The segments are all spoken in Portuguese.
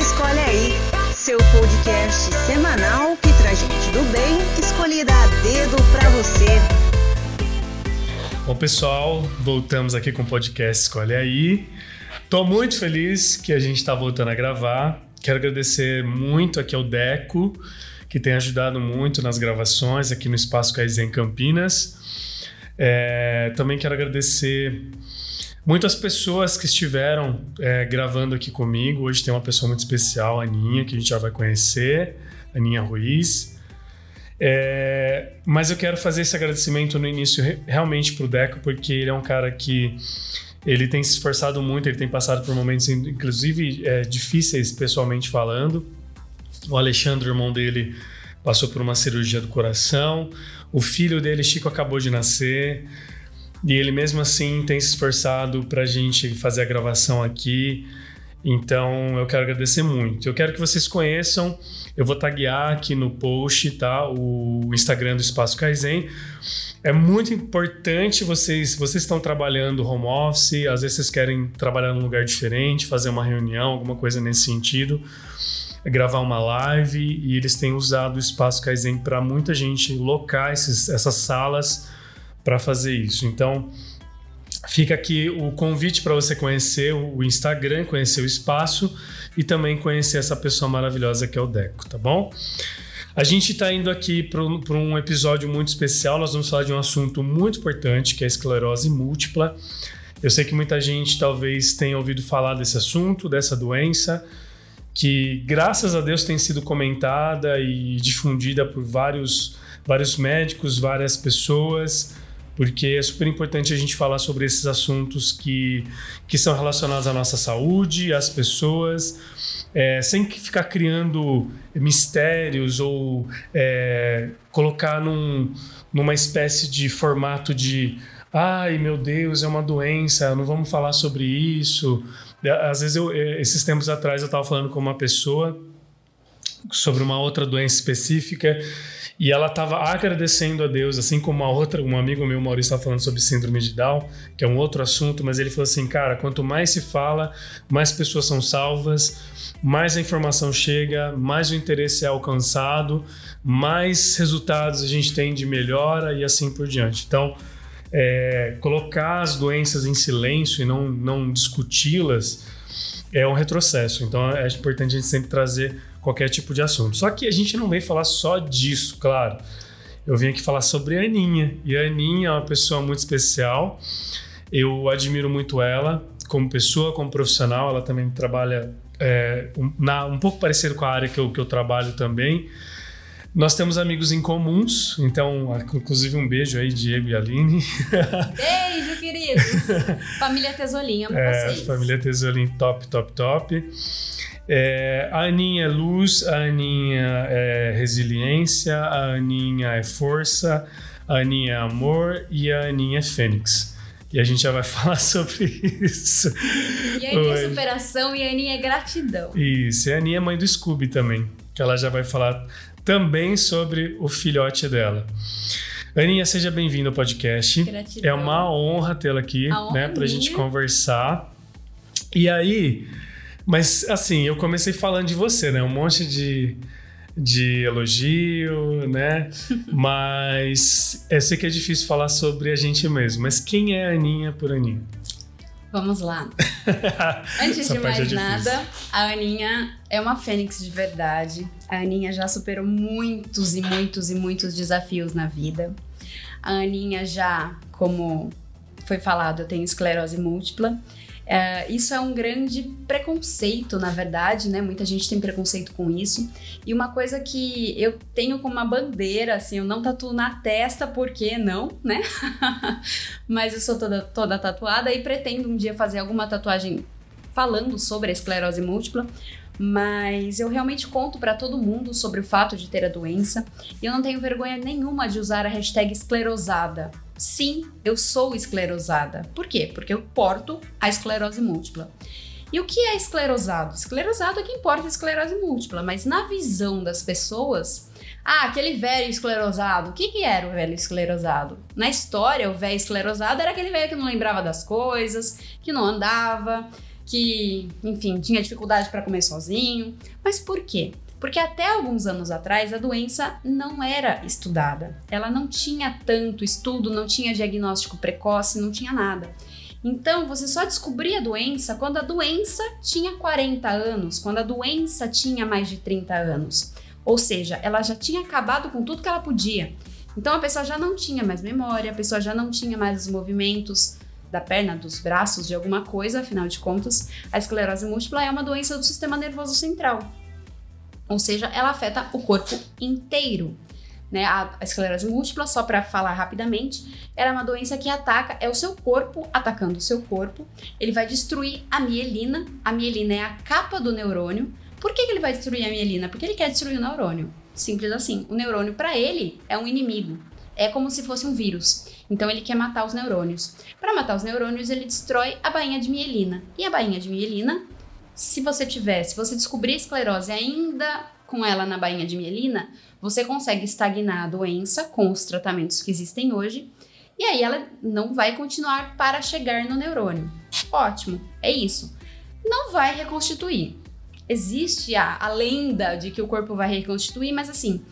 Escolhe aí, seu podcast semanal que traz gente do bem, escolhida a dedo pra você. Bom, pessoal, voltamos aqui com o podcast Escolhe aí. Tô muito feliz que a gente tá voltando a gravar. Quero agradecer muito aqui ao Deco, que tem ajudado muito nas gravações aqui no Espaço Kaizen Campinas. É, também quero agradecer muitas pessoas que estiveram é, gravando aqui comigo. Hoje tem uma pessoa muito especial, a Aninha, que a gente já vai conhecer, Aninha Ruiz. É, mas eu quero fazer esse agradecimento no início realmente para o Deco, porque ele é um cara que ele tem se esforçado muito, ele tem passado por momentos, inclusive, é, difíceis pessoalmente falando. O Alexandre, irmão dele, passou por uma cirurgia do coração. O filho dele, Chico, acabou de nascer. E ele mesmo assim tem se esforçado para a gente fazer a gravação aqui. Então eu quero agradecer muito. Eu quero que vocês conheçam. Eu vou taguear aqui no post, tá? O Instagram do Espaço Kaizen. É muito importante vocês, vocês estão trabalhando home office, às vezes vocês querem trabalhar num lugar diferente, fazer uma reunião, alguma coisa nesse sentido, gravar uma live e eles têm usado o Espaço Kaizen para muita gente locar esses, essas salas para fazer isso. Então, fica aqui o convite para você conhecer o Instagram, conhecer o espaço e também conhecer essa pessoa maravilhosa que é o Deco, tá bom? A gente está indo aqui para um episódio muito especial. Nós vamos falar de um assunto muito importante, que é a esclerose múltipla. Eu sei que muita gente talvez tenha ouvido falar desse assunto, dessa doença, que graças a Deus tem sido comentada e difundida por vários, vários médicos, várias pessoas porque é super importante a gente falar sobre esses assuntos que, que são relacionados à nossa saúde, às pessoas, é, sem ficar criando mistérios ou é, colocar num, numa espécie de formato de ai meu Deus, é uma doença, não vamos falar sobre isso. Às vezes, eu, é, esses tempos atrás, eu estava falando com uma pessoa sobre uma outra doença específica e ela estava agradecendo a Deus, assim como a outra, um amigo meu, Maurício, estava falando sobre síndrome de Down, que é um outro assunto, mas ele falou assim: cara, quanto mais se fala, mais pessoas são salvas, mais a informação chega, mais o interesse é alcançado, mais resultados a gente tem de melhora e assim por diante. Então, é, colocar as doenças em silêncio e não, não discuti-las é um retrocesso. Então, é importante a gente sempre trazer qualquer tipo de assunto. Só que a gente não vem falar só disso, claro. Eu vim aqui falar sobre a Aninha. E a Aninha é uma pessoa muito especial. Eu admiro muito ela como pessoa, como profissional. Ela também trabalha é, um, na, um pouco parecido com a área que eu, que eu trabalho também. Nós temos amigos em comuns, então, inclusive um beijo aí, Diego e Aline. Beijo, queridos! família Tesolinha, amo é, vocês. Família Tesolinha, top, top, top. É, a Aninha é luz, a Aninha é resiliência, a Aninha é força, a Aninha é amor e a Aninha é fênix. E a gente já vai falar sobre isso. E a Aninha é superação e a Aninha é gratidão. Isso, e a Aninha é mãe do Scooby também, que ela já vai falar também sobre o filhote dela. Aninha, seja bem-vinda ao podcast. Gratidão. É uma honra tê-la aqui, a né, pra gente conversar. E aí, mas, assim, eu comecei falando de você, né? Um monte de, de elogio, né? Mas eu sei que é difícil falar sobre a gente mesmo. Mas quem é a Aninha por Aninha? Vamos lá. Antes de mais é nada, a Aninha é uma fênix de verdade. A Aninha já superou muitos e muitos e muitos desafios na vida. A Aninha já, como foi falado, tem esclerose múltipla. É, isso é um grande preconceito, na verdade, né? Muita gente tem preconceito com isso. E uma coisa que eu tenho como uma bandeira, assim, eu não tatuo na testa, porque não, né? Mas eu sou toda, toda tatuada e pretendo um dia fazer alguma tatuagem falando sobre a esclerose múltipla, mas eu realmente conto para todo mundo sobre o fato de ter a doença e eu não tenho vergonha nenhuma de usar a hashtag esclerosada. Sim, eu sou esclerosada. Por quê? Porque eu porto a esclerose múltipla. E o que é esclerosado? Esclerosado é quem porta esclerose múltipla, mas na visão das pessoas, ah, aquele velho esclerosado. O que, que era o velho esclerosado? Na história, o velho esclerosado era aquele velho que não lembrava das coisas, que não andava, que, enfim, tinha dificuldade para comer sozinho. Mas por quê? Porque até alguns anos atrás a doença não era estudada. Ela não tinha tanto estudo, não tinha diagnóstico precoce, não tinha nada. Então, você só descobria a doença quando a doença tinha 40 anos, quando a doença tinha mais de 30 anos. Ou seja, ela já tinha acabado com tudo que ela podia. Então, a pessoa já não tinha mais memória, a pessoa já não tinha mais os movimentos da perna, dos braços, de alguma coisa, afinal de contas, a esclerose múltipla é uma doença do sistema nervoso central. Ou seja, ela afeta o corpo inteiro. Né? A, esclerose múltipla, só para falar rapidamente, ela é uma doença que ataca, é o seu corpo atacando o seu corpo. Ele vai destruir a mielina. A mielina é a capa do neurônio. Por que, que ele vai destruir a mielina? Porque ele quer destruir o neurônio. Simples assim. O neurônio, para ele, é um inimigo. É como se fosse um vírus. Então ele quer matar os neurônios. Para matar os neurônios, ele destrói a bainha de mielina. E a bainha de mielina, se você tiver, se você descobrir esclerose ainda com ela na bainha de mielina, você consegue estagnar a doença com os tratamentos que existem hoje, e aí ela não vai continuar para chegar no neurônio. Ótimo, é isso. Não vai reconstituir. Existe a, a lenda de que o corpo vai reconstituir, mas assim,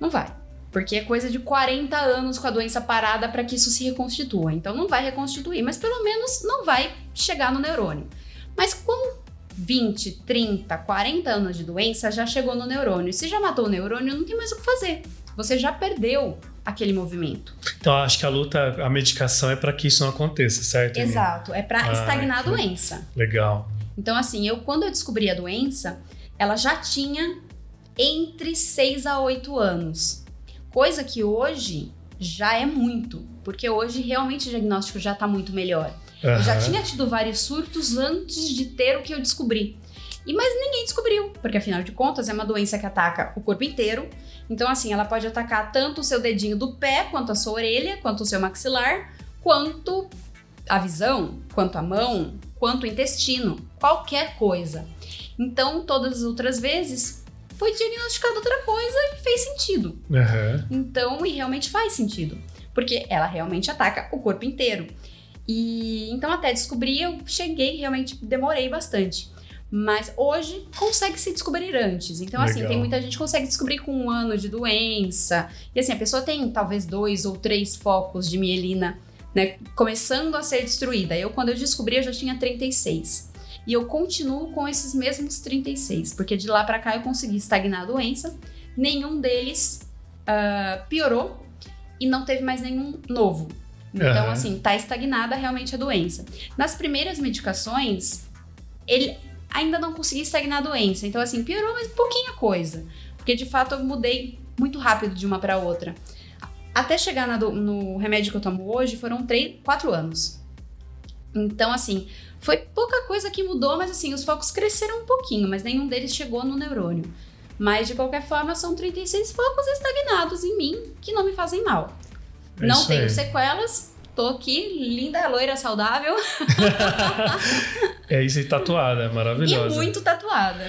não vai. Porque é coisa de 40 anos com a doença parada para que isso se reconstitua. Então não vai reconstituir, mas pelo menos não vai chegar no neurônio. Mas com 20, 30, 40 anos de doença, já chegou no neurônio. Se já matou o neurônio, não tem mais o que fazer. Você já perdeu aquele movimento. Então, acho que a luta, a medicação é para que isso não aconteça, certo? Exato, é para ah, estagnar a doença. Legal. Então, assim, eu quando eu descobri a doença, ela já tinha entre 6 a 8 anos. Coisa que hoje já é muito, porque hoje realmente o diagnóstico já está muito melhor. Uhum. Eu já tinha tido vários surtos antes de ter o que eu descobri. E mas ninguém descobriu, porque afinal de contas é uma doença que ataca o corpo inteiro. Então assim, ela pode atacar tanto o seu dedinho do pé, quanto a sua orelha, quanto o seu maxilar, quanto a visão, quanto a mão, quanto o intestino, qualquer coisa. Então, todas as outras vezes foi diagnosticada outra coisa e fez sentido. Uhum. Então, e realmente faz sentido, porque ela realmente ataca o corpo inteiro. E então até descobrir, eu cheguei, realmente demorei bastante. Mas hoje consegue se descobrir antes. Então, Legal. assim, tem muita gente que consegue descobrir com um ano de doença. E assim, a pessoa tem talvez dois ou três focos de mielina, né? Começando a ser destruída. Eu, quando eu descobri, eu já tinha 36. E eu continuo com esses mesmos 36, porque de lá para cá eu consegui estagnar a doença. Nenhum deles uh, piorou e não teve mais nenhum novo. Então, uhum. assim, tá estagnada realmente a doença. Nas primeiras medicações, ele ainda não conseguia estagnar a doença. Então, assim, piorou, mas pouquinha coisa. Porque, de fato, eu mudei muito rápido de uma para outra. Até chegar na, no remédio que eu tomo hoje, foram três, quatro anos. Então, assim, foi pouca coisa que mudou, mas assim, os focos cresceram um pouquinho, mas nenhum deles chegou no neurônio. Mas, de qualquer forma, são 36 focos estagnados em mim que não me fazem mal. É não tenho aí. sequelas, tô aqui, linda, loira, saudável. é isso aí, tatuada, maravilhosa. E muito tatuada.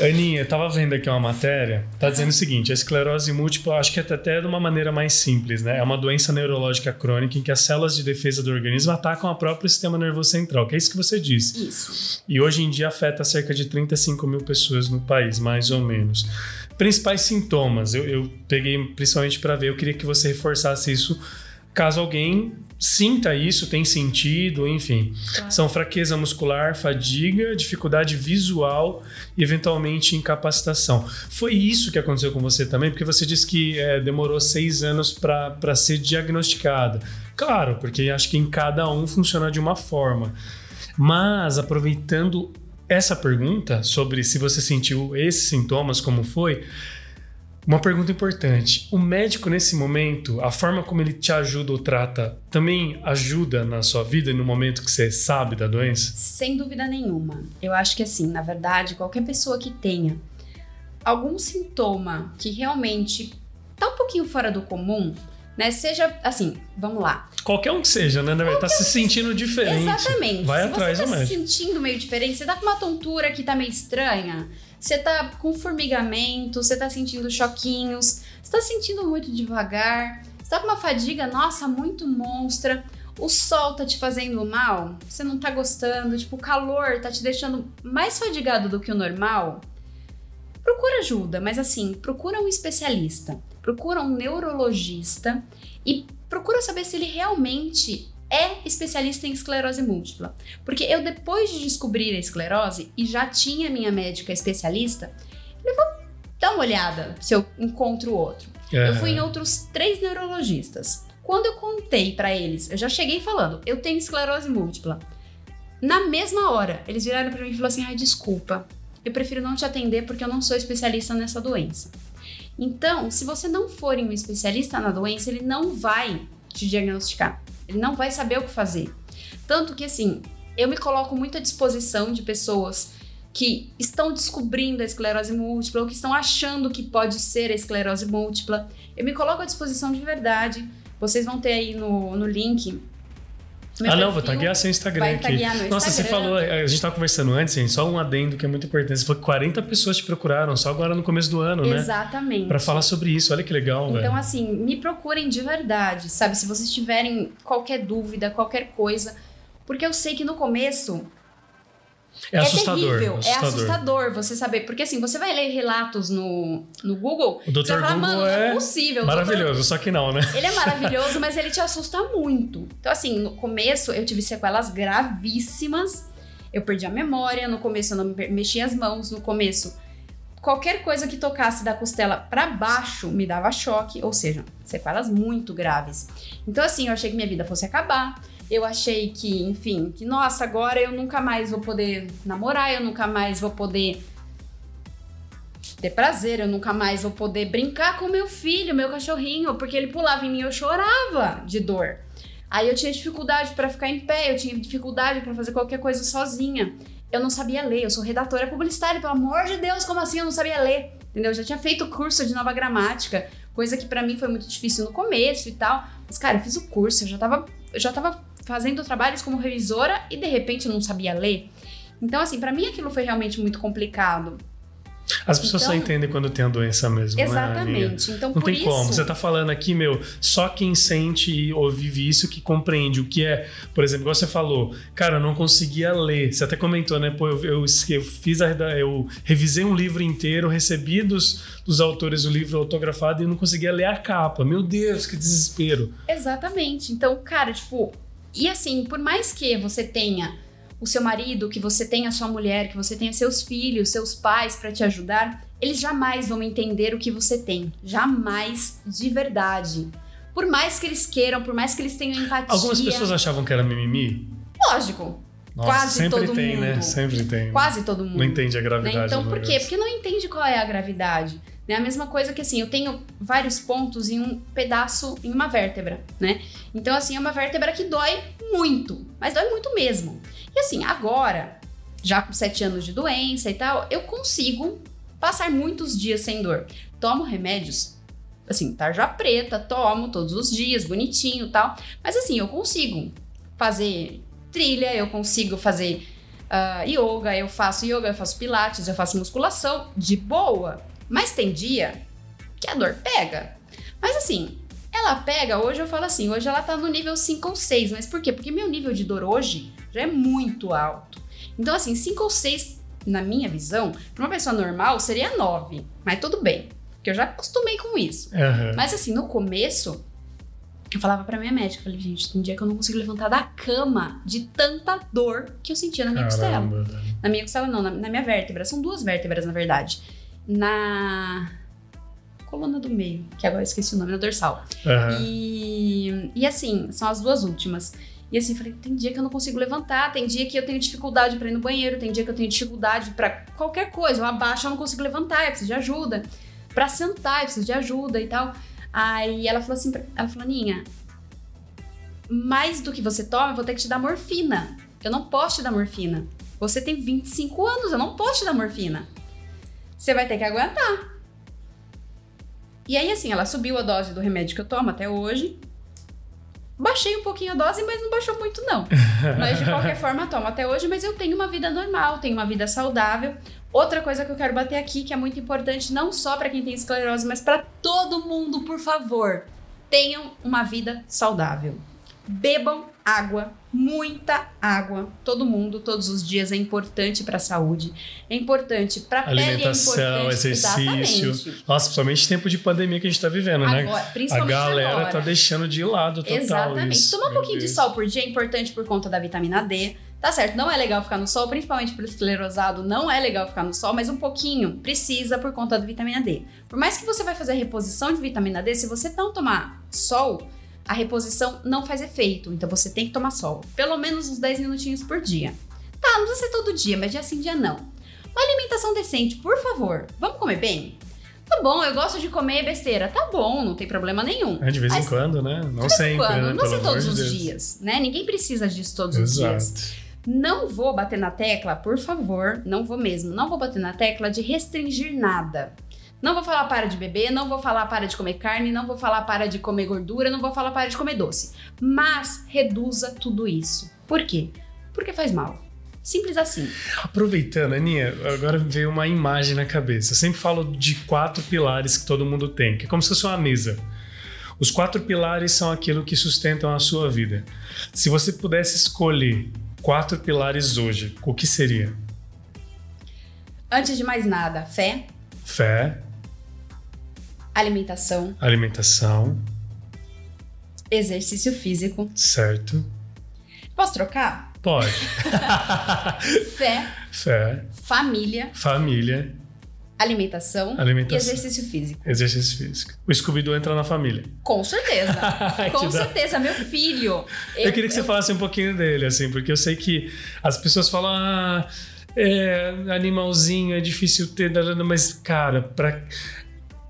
Aninha, eu tava vendo aqui uma matéria, tá dizendo o seguinte: a esclerose múltipla, acho que até de uma maneira mais simples, né? É uma doença neurológica crônica em que as células de defesa do organismo atacam o próprio sistema nervoso central, que é isso que você disse. Isso. E hoje em dia afeta cerca de 35 mil pessoas no país, mais ou menos principais sintomas. Eu, eu peguei principalmente para ver, eu queria que você reforçasse isso caso alguém sinta isso, tem sentido, enfim. Claro. São fraqueza muscular, fadiga, dificuldade visual e eventualmente incapacitação. Foi isso que aconteceu com você também, porque você disse que é, demorou seis anos para ser diagnosticada. Claro, porque acho que em cada um funciona de uma forma. Mas aproveitando essa pergunta sobre se você sentiu esses sintomas, como foi, uma pergunta importante. O médico, nesse momento, a forma como ele te ajuda ou trata, também ajuda na sua vida no momento que você sabe da doença? Sem dúvida nenhuma. Eu acho que, assim, na verdade, qualquer pessoa que tenha algum sintoma que realmente tá um pouquinho fora do comum, né? Seja assim, vamos lá. Qualquer um que seja, né? Qualquer tá se sentindo diferente. Exatamente. Vai se atrás você tá se sentindo meio diferente, você tá com uma tontura que tá meio estranha, você tá com formigamento, você tá sentindo choquinhos, você tá sentindo muito devagar, você tá com uma fadiga, nossa, muito monstra. o sol tá te fazendo mal, você não tá gostando, tipo, o calor tá te deixando mais fadigado do que o normal, procura ajuda, mas assim, procura um especialista, procura um neurologista e procura saber se ele realmente é especialista em esclerose múltipla. Porque eu, depois de descobrir a esclerose e já tinha minha médica especialista, eu vou dar uma olhada se eu encontro outro. Uhum. Eu fui em outros três neurologistas. Quando eu contei para eles, eu já cheguei falando, eu tenho esclerose múltipla. Na mesma hora, eles viraram para mim e falaram assim: ai, desculpa, eu prefiro não te atender porque eu não sou especialista nessa doença. Então, se você não for um especialista na doença, ele não vai te diagnosticar. Ele não vai saber o que fazer. Tanto que, assim, eu me coloco muito à disposição de pessoas que estão descobrindo a esclerose múltipla ou que estão achando que pode ser a esclerose múltipla. Eu me coloco à disposição de verdade vocês vão ter aí no, no link ah, não, vou taguear seu Instagram vai aqui. No Nossa, Instagram. você falou, a gente tava conversando antes, gente, só um adendo que é muito importante. Você falou que 40 pessoas te procuraram só agora no começo do ano, Exatamente. né? Exatamente. Para falar sobre isso, olha que legal, então, velho. Então, assim, me procurem de verdade, sabe? Se vocês tiverem qualquer dúvida, qualquer coisa. Porque eu sei que no começo é, é assustador, terrível, assustador. é assustador você saber. Porque assim, você vai ler relatos no, no Google. O Dr. Você fala, Google é, é possível. Maravilhoso, doutor... só que não, né? Ele é maravilhoso, mas ele te assusta muito. Então, assim, no começo eu tive sequelas gravíssimas. Eu perdi a memória, no começo eu não mexia as mãos, no começo qualquer coisa que tocasse da costela para baixo me dava choque, ou seja, sequelas muito graves. Então assim, eu achei que minha vida fosse acabar. Eu achei que, enfim, que nossa, agora eu nunca mais vou poder namorar, eu nunca mais vou poder ter prazer, eu nunca mais vou poder brincar com meu filho, meu cachorrinho, porque ele pulava em mim e eu chorava de dor. Aí eu tinha dificuldade para ficar em pé, eu tinha dificuldade para fazer qualquer coisa sozinha. Eu não sabia ler, eu sou redatora publicitária, pelo amor de Deus, como assim eu não sabia ler? Entendeu? Eu já tinha feito curso de nova gramática, coisa que para mim foi muito difícil no começo e tal. Mas cara, eu fiz o curso, eu já tava, eu já tava fazendo trabalhos como revisora e de repente não sabia ler. Então, assim, para mim aquilo foi realmente muito complicado. As pessoas então, só entendem quando tem a doença mesmo. Né, exatamente. Né, então, não tem isso... como. Você tá falando aqui, meu, só quem sente ou vive isso que compreende o que é. Por exemplo, igual você falou, cara, eu não conseguia ler. Você até comentou, né? Pô, eu, eu, eu fiz a. Eu revisei um livro inteiro, recebi dos, dos autores o livro autografado e não conseguia ler a capa. Meu Deus, que desespero. Exatamente. Então, cara, tipo, e assim, por mais que você tenha o seu marido, que você tenha a sua mulher, que você tenha seus filhos, seus pais para te ajudar, eles jamais vão entender o que você tem. Jamais de verdade. Por mais que eles queiram, por mais que eles tenham empatia. Algumas pessoas achavam que era mimimi? Lógico. Nossa, Quase sempre todo tem, né? mundo. Sempre tem. Quase todo mundo. Não entende a gravidade. Né? Então, por quê? Porque não entende qual é a gravidade. É a mesma coisa que assim, eu tenho vários pontos em um pedaço, em uma vértebra, né? Então, assim, é uma vértebra que dói muito, mas dói muito mesmo. E assim, agora, já com sete anos de doença e tal, eu consigo passar muitos dias sem dor. Tomo remédios, assim, tarja preta, tomo todos os dias, bonitinho tal. Mas assim, eu consigo fazer trilha, eu consigo fazer uh, yoga, eu faço yoga, eu faço pilates, eu faço musculação de boa. Mas tem dia que a dor pega. Mas assim, ela pega, hoje eu falo assim, hoje ela tá no nível 5 ou 6. Mas por quê? Porque meu nível de dor hoje já é muito alto. Então, assim, 5 ou 6, na minha visão, para uma pessoa normal seria 9. Mas tudo bem, porque eu já acostumei com isso. Uhum. Mas assim, no começo, eu falava pra minha médica, falei, gente, tem dia que eu não consigo levantar da cama de tanta dor que eu sentia na minha Caramba, costela. Na minha costela não, na, na minha vértebra. São duas vértebras, na verdade na coluna do meio, que agora eu esqueci o nome, na dorsal. Uhum. E, e assim, são as duas últimas. E assim, falei, tem dia que eu não consigo levantar, tem dia que eu tenho dificuldade para ir no banheiro, tem dia que eu tenho dificuldade para qualquer coisa. Eu abaixo, eu não consigo levantar, eu preciso de ajuda. Para sentar, eu preciso de ajuda e tal. Aí ela falou assim, ela falou, Ninha, mais do que você toma, eu vou ter que te dar morfina. Eu não posso te dar morfina. Você tem 25 anos, eu não posso te dar morfina você vai ter que aguentar. E aí, assim, ela subiu a dose do remédio que eu tomo até hoje. Baixei um pouquinho a dose, mas não baixou muito, não. mas de qualquer forma, tomo até hoje, mas eu tenho uma vida normal, tenho uma vida saudável. Outra coisa que eu quero bater aqui, que é muito importante, não só para quem tem esclerose, mas para todo mundo, por favor, tenham uma vida saudável. Bebam água, muita água. Todo mundo, todos os dias é importante para a saúde, é importante para a pele, é alimentação, exercício. Exatamente. Nossa, principalmente tempo de pandemia que a gente está vivendo, agora, né? Principalmente a galera agora. tá deixando de lado total Exatamente. isso. Tomar um Meu pouquinho Deus. de sol por dia é importante por conta da vitamina D. Tá certo, não é legal ficar no sol, principalmente pro esclerosado, não é legal ficar no sol, mas um pouquinho precisa por conta da vitamina D. Por mais que você vai fazer a reposição de vitamina D, se você não tomar sol, a reposição não faz efeito. Então você tem que tomar sol. Pelo menos uns 10 minutinhos por dia. Tá, não precisa ser todo dia, mas dia sim, dia não. Uma alimentação decente, por favor. Vamos comer bem? Tá bom, eu gosto de comer besteira. Tá bom, não tem problema nenhum. É, de vez Mas em quando, né? Não de sempre, quando, né? não amor todos os Deus. dias, né? Ninguém precisa disso todos os dias. Exato. Não vou bater na tecla, por favor, não vou mesmo. Não vou bater na tecla de restringir nada. Não vou falar para de beber, não vou falar para de comer carne, não vou falar para de comer gordura, não vou falar para de comer doce. Mas reduza tudo isso. Por quê? Porque faz mal. Simples assim. Aproveitando, Aninha, agora veio uma imagem na cabeça. Eu sempre falo de quatro pilares que todo mundo tem, que é como se fosse uma mesa. Os quatro pilares são aquilo que sustentam a sua vida. Se você pudesse escolher quatro pilares hoje, o que seria? Antes de mais nada, fé, Fé, alimentação, alimentação, exercício físico. certo? Posso trocar? Pode. Fé, Fé, família, família, alimentação, Alimentação. e exercício físico. exercício físico. O Scooby-Doo entra na família. Com certeza. Com certeza, meu filho. Eu, queria que você falasse um pouquinho dele, assim, porque eu sei que as pessoas falam, ah, é, animalzinho, é difícil ter, mas, cara, pra,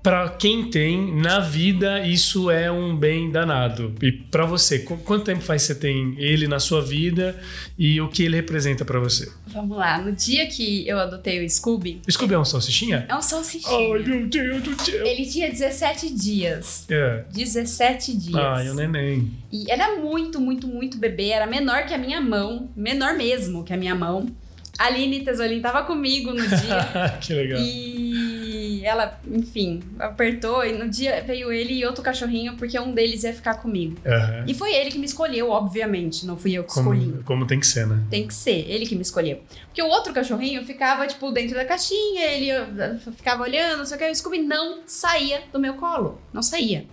pra quem tem, na vida, isso é um bem danado. E pra você, qu- quanto tempo faz você tem ele na sua vida e o que ele representa pra você? Vamos lá. No dia que eu adotei o Scooby, O Scooby é um salsichinha? é um salsichinho. Ai, meu Deus do céu! Ele tinha 17 dias. É. 17 dias. Ai, o neném. E era muito, muito, muito bebê. Era menor que a minha mão. Menor mesmo que a minha mão. A Aline Tesolim tava comigo no dia. que legal. E ela, enfim, apertou. E no dia veio ele e outro cachorrinho, porque um deles ia ficar comigo. Aham. E foi ele que me escolheu, obviamente. Não fui eu que escolhi. Como, como tem que ser, né? Tem que ser, ele que me escolheu. Porque o outro cachorrinho ficava, tipo, dentro da caixinha, ele uh, ficava olhando, só que o Scooby não saía do meu colo. Não saía.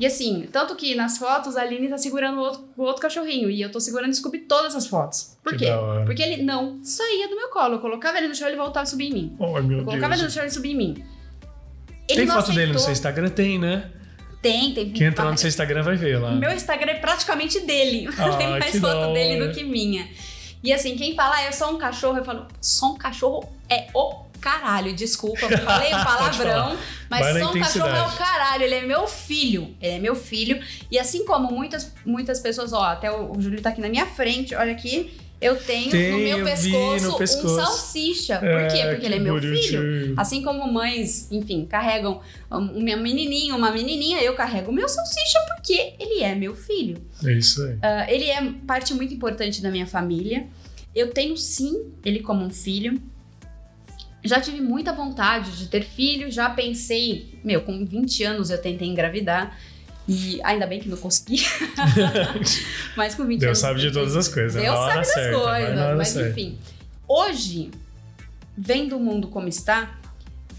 E assim, tanto que nas fotos a Aline tá segurando o outro, o outro cachorrinho e eu tô segurando o Scooby todas as fotos. Por Que quê? Porque ele não saía do meu colo. Eu colocava ele no chão e ele voltava a subir em mim. Ai, meu Eu colocava ele no Deus. chão e ele subia em mim. Ele Tem foto dele no aceitou- seu Instagram? Tem, né? Tem, tem. Quem entrar no seu Instagram vai ver lá. Meu Instagram é praticamente dele. Ah, Tem mais foto dele do que minha. E assim, quem fala, ah, eu sou um cachorro, eu falo, sou um cachorro é o caralho. Desculpa, eu falei um palavrão, mas sou um cachorro é o caralho. Ele é meu filho. Ele é meu filho. E assim como muitas, muitas pessoas, ó, até o, o Júlio tá aqui na minha frente, olha aqui. Eu tenho no Tenho, meu pescoço, no pescoço. um salsicha. Por É, quê? Porque ele é meu filho. Assim como mães, enfim, carregam um menininho, uma menininha, eu carrego o meu salsicha porque ele é meu filho. É isso aí. Ah, ele é parte muito importante da minha família. Eu tenho sim ele como um filho. Já tive muita vontade de ter filho, já pensei, meu, com 20 anos eu tentei engravidar. E ainda bem que não consegui. mas com 20 Deus anos. sabe de todas as coisas. Deus na hora sabe das certa, coisas, mas certa. enfim. Hoje, vendo o mundo como está,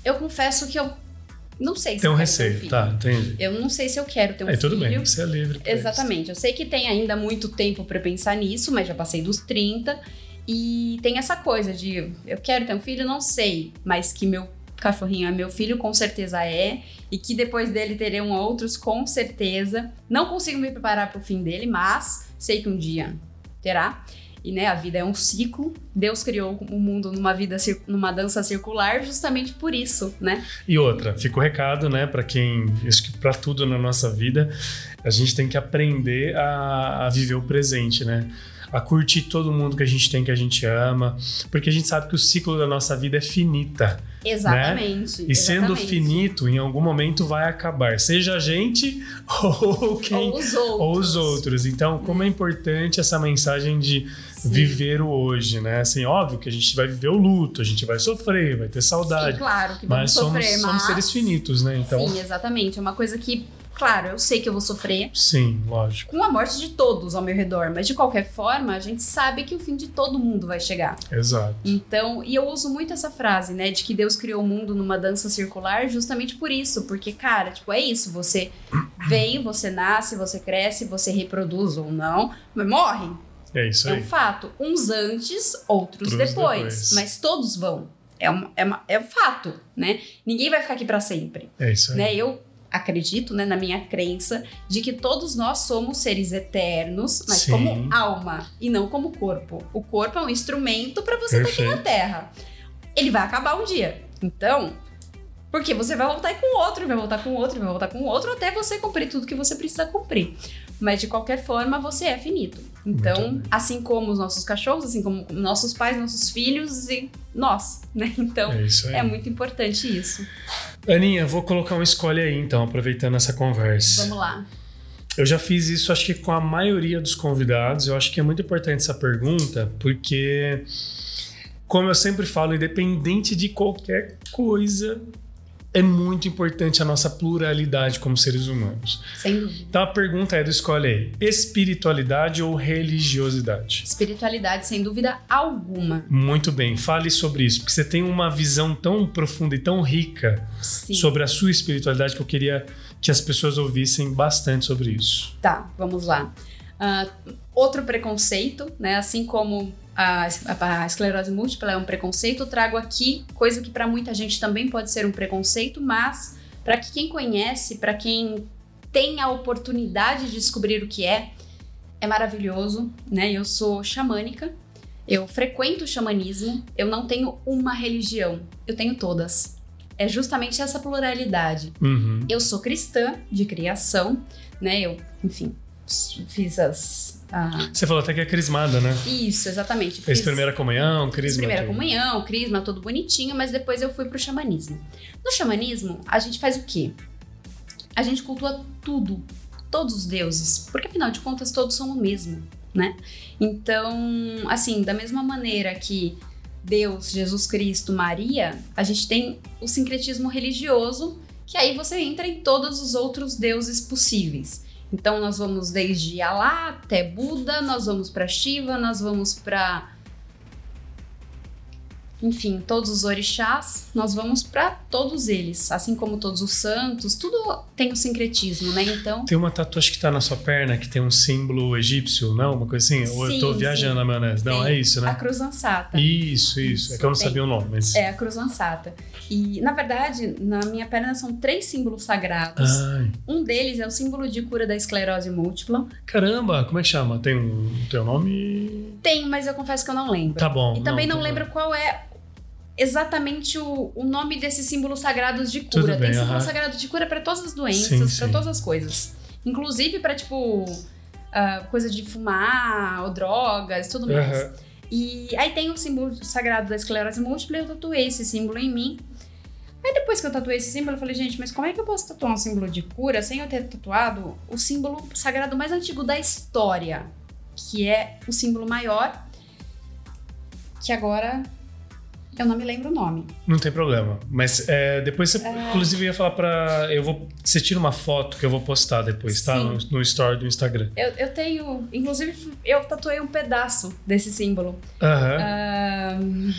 eu confesso que eu não sei se Tem um receio, filho. tá, entendi. Eu não sei se eu quero ter um filho. tudo bem, você é livre. pra isso. Exatamente. Eu sei que tem ainda muito tempo pra pensar nisso, mas já passei dos 30. E tem essa coisa de eu quero ter um filho, não sei, mas que meu cachorrinho é meu filho, com certeza é. E que depois dele terão outros, com certeza. Não consigo me preparar pro fim dele, mas sei que um dia terá. E né, a vida é um ciclo. Deus criou o mundo numa vida numa dança circular justamente por isso, né? E outra, fica o recado, né, pra quem. Acho que pra tudo na nossa vida, a gente tem que aprender a, a viver o presente, né? A curtir todo mundo que a gente tem, que a gente ama, porque a gente sabe que o ciclo da nossa vida é finita. Exatamente. Né? E sendo exatamente. finito, em algum momento vai acabar, seja a gente ou quem Ou os outros. ou os outros. Então, como é importante essa mensagem de Sim. viver o hoje, né? Assim, óbvio que a gente vai viver o luto, a gente vai sofrer, vai ter saudade. Sim, claro que vamos Mas somos, sofrer, somos mas... seres finitos, né? Então, Sim, exatamente. É uma coisa que Claro, eu sei que eu vou sofrer. Sim, lógico. Com a morte de todos ao meu redor, mas de qualquer forma, a gente sabe que o fim de todo mundo vai chegar. Exato. Então, e eu uso muito essa frase, né, de que Deus criou o mundo numa dança circular, justamente por isso, porque cara, tipo, é isso, você vem, você nasce, você cresce, você reproduz ou não, mas morre. É isso aí. É um fato. Uns antes, outros depois, depois, Mas todos vão. É, uma, é, uma, é um fato, né? Ninguém vai ficar aqui para sempre. É isso aí. Né? Eu acredito, né, na minha crença, de que todos nós somos seres eternos, mas Sim. como alma e não como corpo. O corpo é um instrumento para você estar aqui na Terra. Ele vai acabar um dia. Então, porque você vai voltar com outro, vai voltar com outro, vai voltar com outro, até você cumprir tudo que você precisa cumprir. Mas de qualquer forma, você é finito. Então, assim como os nossos cachorros, assim como nossos pais, nossos filhos e nós, né? Então, é, é muito importante isso. Aninha, vou colocar uma escolha aí então, aproveitando essa conversa. Vamos lá. Eu já fiz isso, acho que com a maioria dos convidados. Eu acho que é muito importante essa pergunta, porque, como eu sempre falo, independente de qualquer coisa, é muito importante a nossa pluralidade como seres humanos. Sem dúvida. Então a pergunta é do escolhe aí: espiritualidade ou religiosidade? Espiritualidade, sem dúvida alguma. Muito bem, fale sobre isso, porque você tem uma visão tão profunda e tão rica Sim. sobre a sua espiritualidade que eu queria que as pessoas ouvissem bastante sobre isso. Tá, vamos lá. Uh, outro preconceito, né? Assim como a, a, esclerose múltipla é um preconceito, eu trago aqui coisa que para muita gente também pode ser um preconceito, mas para que quem conhece, para quem tem a oportunidade de descobrir o que é, é maravilhoso, né? Eu sou xamânica, eu frequento o xamanismo, eu não tenho uma religião, eu tenho todas. É justamente essa pluralidade. Uhum. Eu sou cristã de criação, né? Eu, enfim, fiz as ah. Você falou até que é crismada, né? Isso, exatamente. Fez primeira comunhão, crisma. Primeira tudo. comunhão, crisma, tudo bonitinho, mas depois eu fui pro xamanismo. No xamanismo, a gente faz o quê? A gente cultua tudo, todos os deuses, porque afinal de contas todos são o mesmo, né? Então, assim, da mesma maneira que Deus, Jesus Cristo, Maria, a gente tem o sincretismo religioso, que aí você entra em todos os outros deuses possíveis. Então nós vamos desde Alá até Buda, nós vamos para Shiva, nós vamos para enfim, todos os orixás, nós vamos para todos eles, assim como todos os santos, tudo tem o um sincretismo, né? Então. Tem uma tatuagem que tá na sua perna que tem um símbolo egípcio, não? Uma coisa assim? Sim, Ou eu tô viajando na maionese? Não, é isso, né? A cruz ansata. Isso, isso. isso. É que eu não tem. sabia o nome, mas. É a cruz ansata. E, na verdade, na minha perna são três símbolos sagrados. Ai. Um deles é o símbolo de cura da esclerose múltipla. Caramba, como é que chama? Tem um, tem um nome? Tem, mas eu confesso que eu não lembro. Tá bom. E também não, não lembro qual é exatamente o, o nome desses símbolos sagrados de cura. Bem, Tem símbolo uh -huh. sagrado de cura para todas as doenças, para todas as coisas. Inclusive para, tipo, uh, coisa de fumar, ou drogas, tudo mais. Uh -huh. E aí tem o símbolo sagrado da esclerose múltipla e eu tatuei esse símbolo em mim. Aí depois que eu tatuei esse símbolo, eu falei, gente, mas como é que eu posso tatuar um símbolo de cura sem eu ter tatuado o símbolo sagrado mais antigo da história? Que é o símbolo maior, que agora eu não me lembro o nome. Não tem problema. Mas é, depois você, é... inclusive, ia falar pra. Eu vou. Você tira uma foto que eu vou postar depois, tá? Sim. tá? No, no story do Instagram. Eu, eu tenho. Inclusive, eu tatuei um pedaço desse símbolo. Aham. Uhum.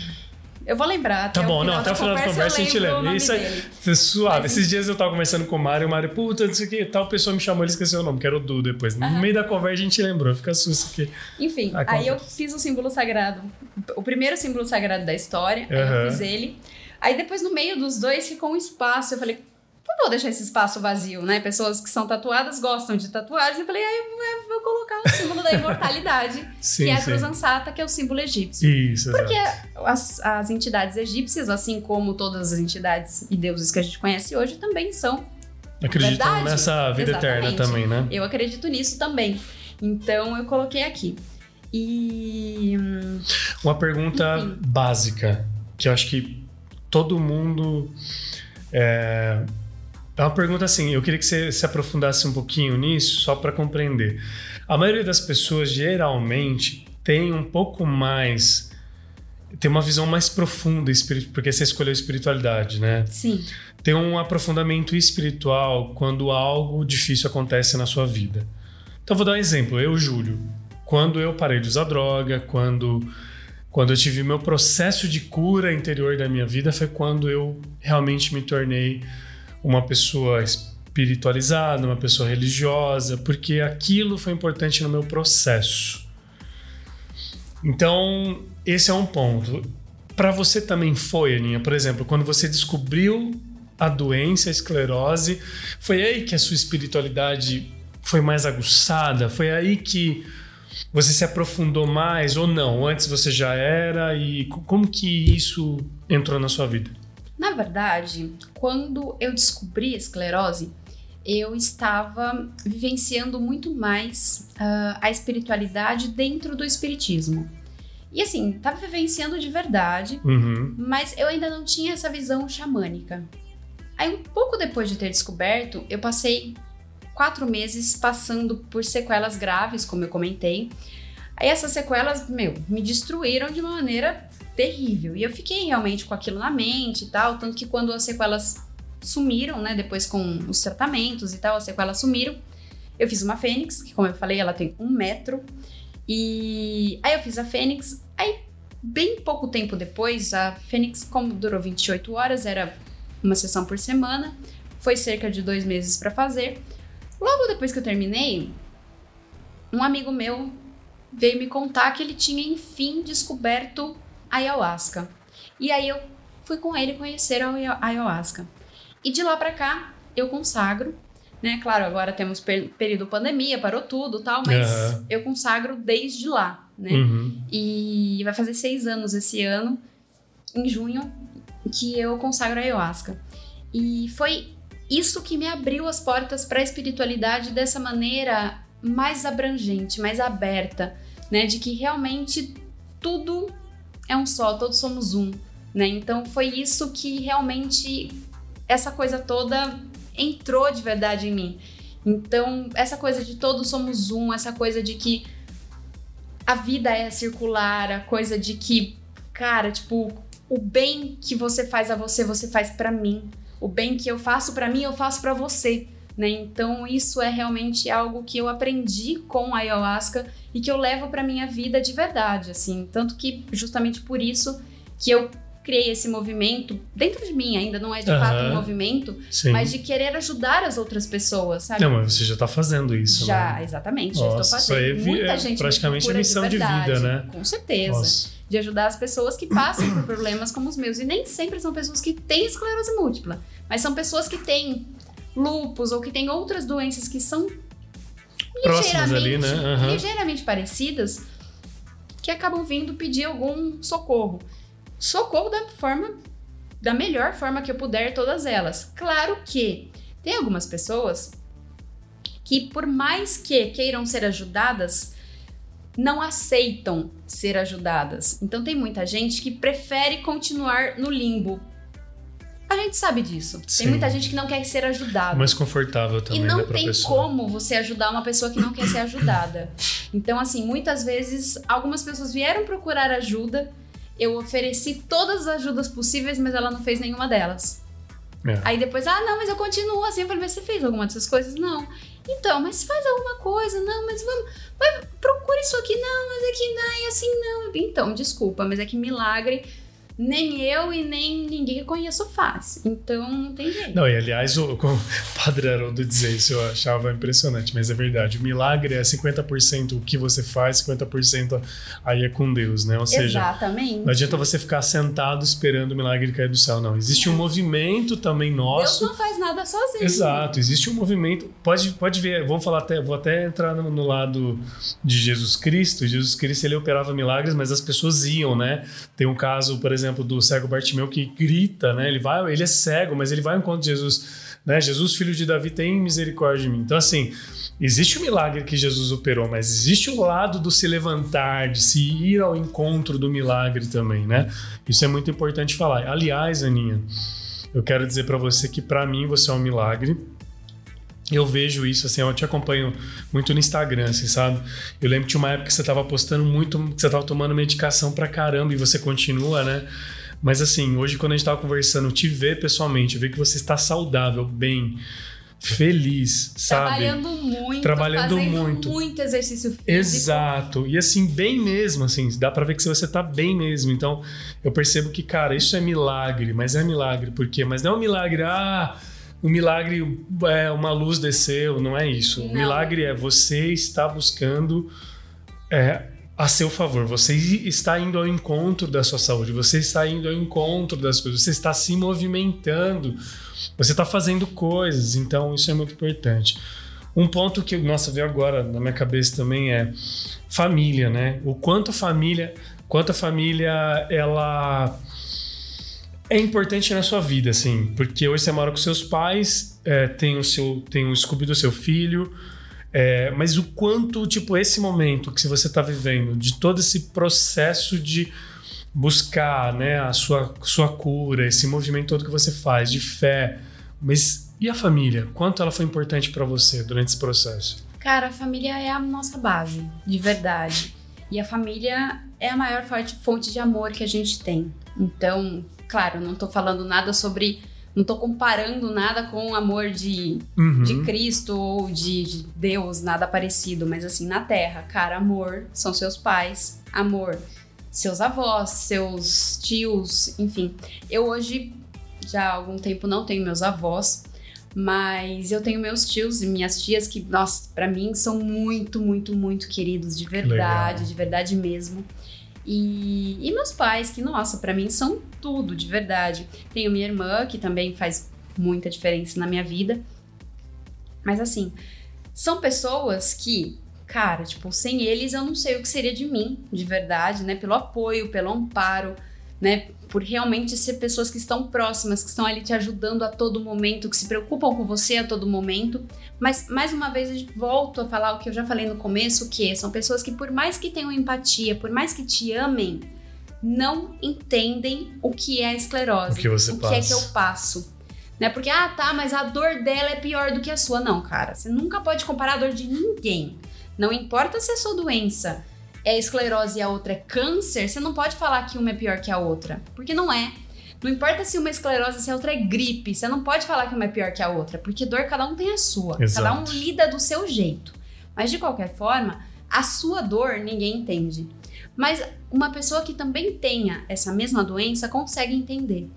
Eu vou lembrar. Tá bom, não, até o final da conversa a gente lembra. Isso é, suave. Mas, Esses dias eu tava conversando com o Mário, o Mário, puta, não sei o que, tal pessoa me chamou, ele esqueceu o nome, que era o Du depois. No meio da conversa a gente lembrou, fica susto aqui. Enfim, aí eu fiz o símbolo sagrado, o primeiro símbolo sagrado da história, uhum. aí eu fiz ele. Aí depois no meio dos dois ficou um espaço, eu falei, não vou deixar esse espaço vazio, né? Pessoas que são tatuadas gostam de tatuagens. Eu falei, aí eu vou colocar o símbolo da imortalidade, sim, que é a cruz ansata, que é o símbolo egípcio. Isso, Porque as, as entidades egípcias, assim como todas as entidades e deuses que a gente conhece hoje, também são. Acreditam verdade. nessa vida Exatamente. eterna também, né? Eu acredito nisso também. Então eu coloquei aqui. E. Uma pergunta Enfim. básica, que eu acho que todo mundo. É, é uma pergunta assim, eu queria que você se aprofundasse um pouquinho nisso, só para compreender. A maioria das pessoas geralmente tem um pouco mais ter uma visão mais profunda, porque você escolheu espiritualidade, né? Sim. Ter um aprofundamento espiritual quando algo difícil acontece na sua vida. Então, vou dar um exemplo. Eu, Júlio, quando eu parei de usar droga, quando, quando eu tive meu processo de cura interior da minha vida, foi quando eu realmente me tornei uma pessoa espiritualizada, uma pessoa religiosa, porque aquilo foi importante no meu processo. Então, esse é um ponto. Para você também foi, Aninha? Por exemplo, quando você descobriu a doença, a esclerose, foi aí que a sua espiritualidade foi mais aguçada? Foi aí que você se aprofundou mais ou não? Antes você já era e como que isso entrou na sua vida? Na verdade, quando eu descobri a esclerose, eu estava vivenciando muito mais uh, a espiritualidade dentro do espiritismo. E assim, estava vivenciando de verdade, uhum. mas eu ainda não tinha essa visão xamânica. Aí, um pouco depois de ter descoberto, eu passei quatro meses passando por sequelas graves, como eu comentei. Aí, essas sequelas, meu, me destruíram de uma maneira terrível. E eu fiquei realmente com aquilo na mente e tal. Tanto que quando as sequelas sumiram, né? Depois com os tratamentos e tal, as sequelas sumiram. Eu fiz uma fênix, que como eu falei, ela tem um metro. E aí eu fiz a fênix. Aí, bem pouco tempo depois, a fênix, como durou 28 horas, era uma sessão por semana. Foi cerca de dois meses para fazer. Logo depois que eu terminei, um amigo meu veio me contar que ele tinha enfim descoberto ayahuasca. E aí eu fui com ele conhecer a ayahuasca. E de lá para cá, eu consagro, né? Claro, agora temos per período pandemia, parou tudo tal, mas uhum. eu consagro desde lá, né? Uhum. E vai fazer seis anos esse ano, em junho, que eu consagro a ayahuasca. E foi isso que me abriu as portas para a espiritualidade dessa maneira mais abrangente, mais aberta, né? De que realmente tudo é um só, todos somos um, né? Então foi isso que realmente essa coisa toda entrou de verdade em mim. Então, essa coisa de todos somos um, essa coisa de que a vida é circular, a coisa de que, cara, tipo, o bem que você faz a você, você faz para mim. O bem que eu faço para mim, eu faço para você. Né? Então, isso é realmente algo que eu aprendi com a ayahuasca e que eu levo para minha vida de verdade, assim, tanto que justamente por isso que eu criei esse movimento dentro de mim, ainda não é de uhum. fato um movimento, Sim. mas de querer ajudar as outras pessoas, sabe? Não, mas você já está fazendo isso, Já, né? exatamente, Nossa, já estou fazendo. Isso aí é Muita gente praticamente a missão de, verdade, de, vida, né? Com certeza. Nossa. De ajudar as pessoas que passam por problemas como os meus. E nem sempre são pessoas que têm esclerose múltipla, mas são pessoas que têm lupus ou que têm outras doenças que são ligeiramente, ali, né? Uhum. ligeiramente parecidas, que acabam vindo pedir algum socorro socorro da forma da melhor forma que eu puder todas elas. Claro que tem algumas pessoas que por mais que queiram ser ajudadas, não aceitam ser ajudadas. Então tem muita gente que prefere continuar no limbo. A gente sabe disso. Sim. Tem muita gente que não quer ser ajudada. Mais confortável também, E não né, tem pessoa. como você ajudar uma pessoa que não quer ser ajudada. Então, assim, muitas vezes algumas pessoas vieram procurar ajuda eu ofereci todas as ajudas possíveis, mas ela não fez nenhuma delas. É. Aí depois, ah, não, mas eu continuo assim. Eu falei, mas você fez alguma dessas coisas? Não. Então, mas faz alguma coisa, não, mas vamos. Mas procura isso aqui, não, mas é que não, é assim não. Então, desculpa, mas é que milagre nem eu e nem ninguém que conheço faz. Então não tem jeito. Não, e aliás, o, o padre Haroldo dizer isso eu achava impressionante, mas é verdade. O milagre é 50% o que você faz, 50% aí é com Deus, né? Ou seja, Exatamente. não adianta você ficar sentado esperando o milagre cair do céu, não. Existe um movimento também nosso. Deus não faz nada sozinho. Exato, existe um movimento. Pode, pode ver, vamos falar até, vou até entrar no, no lado de Jesus Cristo. Jesus Cristo ele operava milagres, mas as pessoas iam, né? Tem um caso, por exemplo, exemplo, do cego Bartimeu que grita, né? Ele vai, ele é cego, mas ele vai ao encontro de Jesus, né? Jesus, filho de Davi, tem misericórdia de mim. Então, assim, existe o milagre que Jesus operou, mas existe o lado do se levantar, de se ir ao encontro do milagre também, né? Isso é muito importante falar. Aliás, Aninha, eu quero dizer para você que para mim você é um milagre. Eu vejo isso, assim, eu te acompanho muito no Instagram, assim, sabe? Eu lembro que tinha uma época que você tava postando muito, que você tava tomando medicação pra caramba e você continua, né? Mas assim, hoje quando a gente tava conversando, te ver pessoalmente, ver que você está saudável, bem, feliz, sabe? Trabalhando muito, trabalhando muito, muito exercício físico. Exato. E assim, bem mesmo, assim, dá para ver que você tá bem mesmo. Então, eu percebo que, cara, isso é milagre, mas é milagre por quê? Mas não é um milagre, ah, o milagre é uma luz desceu, não é isso. Não. O milagre é você estar buscando é, a seu favor. Você está indo ao encontro da sua saúde, você está indo ao encontro das coisas, você está se movimentando, você está fazendo coisas, então isso é muito importante. Um ponto que, nossa, veio agora na minha cabeça também é família, né? O quanto a família, quanto a família, ela é importante na sua vida, assim, porque hoje você mora com seus pais, é, tem o seu, tem o Scooby do seu filho, é, mas o quanto, tipo, esse momento que você está vivendo, de todo esse processo de buscar, né, a sua, sua cura, esse movimento todo que você faz de fé, mas e a família? Quanto ela foi importante para você durante esse processo? Cara, a família é a nossa base, de verdade. E a família é a maior fonte de amor que a gente tem. Então, claro, não tô falando nada sobre não tô comparando nada com o amor de, uhum. de Cristo ou de, de, Deus, nada parecido, mas assim, na Terra, cara, amor são seus pais, amor, seus avós, seus tios, enfim. Eu hoje, já há algum tempo, não tenho meus avós, mas eu tenho meus tios e minhas tias que, nossa, para mim são muito, muito, muito queridos, de verdade, de verdade mesmo. E, e meus pais, que, nossa, para mim são tudo, de verdade. Tenho minha irmã, que também faz muita diferença na minha vida. Mas assim, são pessoas que, cara, tipo, sem eles eu não sei o que seria de mim, de verdade, né? Pelo apoio, pelo amparo, né? Por realmente ser pessoas que estão próximas, que estão ali te ajudando a todo momento, que se preocupam com você a todo momento. Mas mais uma vez eu volto a falar o que eu já falei no começo, que são pessoas que por mais que tenham empatia, por mais que te amem, não entendem o que é a esclerose, o que, você o que é que eu passo. Né? Porque, ah, tá, mas a dor dela é pior do que a sua. Não, cara, você nunca pode comparar a dor de ninguém. Não importa se a sua doença é esclerose e a outra é câncer, você não pode falar que uma é pior que a outra, porque não é. Não importa se uma é esclerose, se a outra é gripe, você não pode falar que uma é pior que a outra, porque dor cada um tem a sua, Exato. cada um lida do seu jeito. Mas de qualquer forma, a sua dor ninguém entende. Mas uma pessoa que também tenha essa mesma doença consegue entender.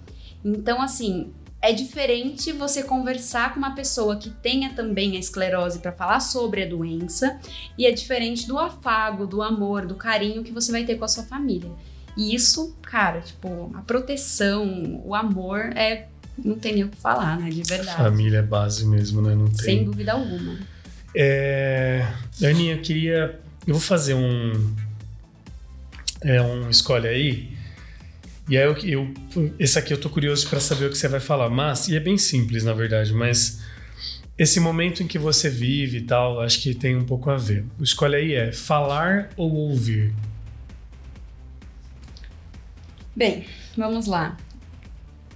Então, assim, é diferente você conversar com uma pessoa que tenha também a esclerose para falar sobre a doença, e é diferente do afago, do amor, do carinho que você vai ter com a sua família. E isso, cara, tipo, a proteção, o amor é. Não tem nem o que falar, né? De verdade. Família é base mesmo, né? Não tem. Sem dúvida alguma. É... Aninha, eu queria. Eu vou fazer um. É um escolhe aí e aí eu, eu esse aqui eu tô curioso para saber o que você vai falar, mas e é bem simples na verdade, mas esse momento em que você vive e tal, acho que tem um pouco a ver. O escolhe aí é falar ou ouvir. Bem, vamos lá.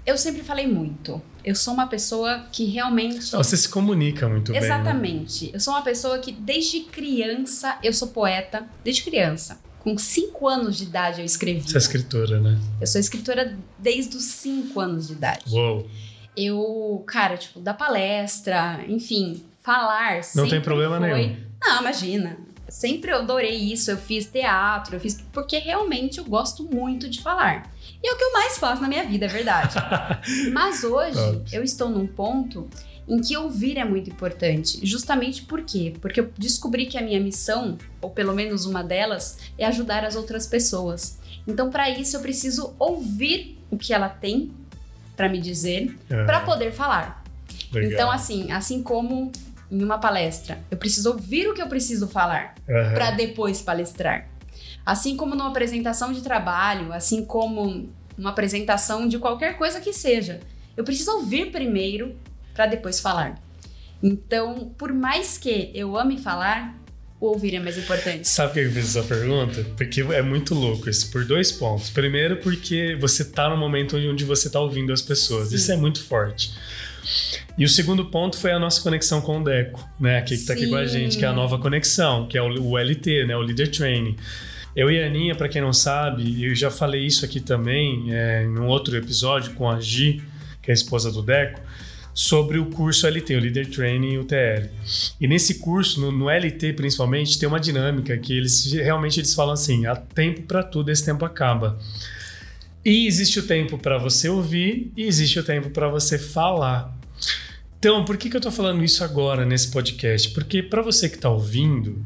Eu sempre falei muito. Eu sou uma pessoa que realmente. Você se comunica muito Exatamente. bem. Exatamente. Né? Eu sou uma pessoa que, desde criança, eu sou poeta. Desde criança. Com cinco anos de idade eu escrevi. Você é escritora, né? Eu sou escritora desde os cinco anos de idade. Uou. Eu, cara, tipo, dar palestra, enfim, falar. Não tem problema foi... nenhum. Não, imagina. Sempre eu adorei isso, eu fiz teatro, eu fiz. Porque realmente eu gosto muito de falar. E é o que eu mais faço na minha vida, é verdade. Mas hoje Óbvio. eu estou num ponto em que ouvir é muito importante. Justamente por quê? Porque eu descobri que a minha missão, ou pelo menos uma delas, é ajudar as outras pessoas. Então, para isso, eu preciso ouvir o que ela tem para me dizer, é. para poder falar. Legal. Então, assim, assim como em uma palestra, eu preciso ouvir o que eu preciso falar uhum. para depois palestrar. Assim como numa apresentação de trabalho, assim como uma apresentação de qualquer coisa que seja. Eu preciso ouvir primeiro para depois falar. Então, por mais que eu ame falar, o ouvir é mais importante? Sabe por que eu fiz essa pergunta? Porque é muito louco isso, por dois pontos. Primeiro, porque você tá no momento onde você tá ouvindo as pessoas. Sim. Isso é muito forte. E o segundo ponto foi a nossa conexão com o Deco, né? Aqui que tá aqui com a gente, que é a nova conexão, que é o LT, né? O Leader Training. Eu e a Aninha, para quem não sabe, eu já falei isso aqui também é, em um outro episódio com a Gi, que é a esposa do Deco sobre o curso LT, o Leader Training UTL. E nesse curso, no, no, LT principalmente, tem uma dinâmica que eles realmente eles falam assim: há tempo para tudo, esse tempo acaba. E existe o tempo para você ouvir e existe o tempo para você falar. Então, por que, que eu estou falando isso agora nesse podcast? Porque para você que está ouvindo,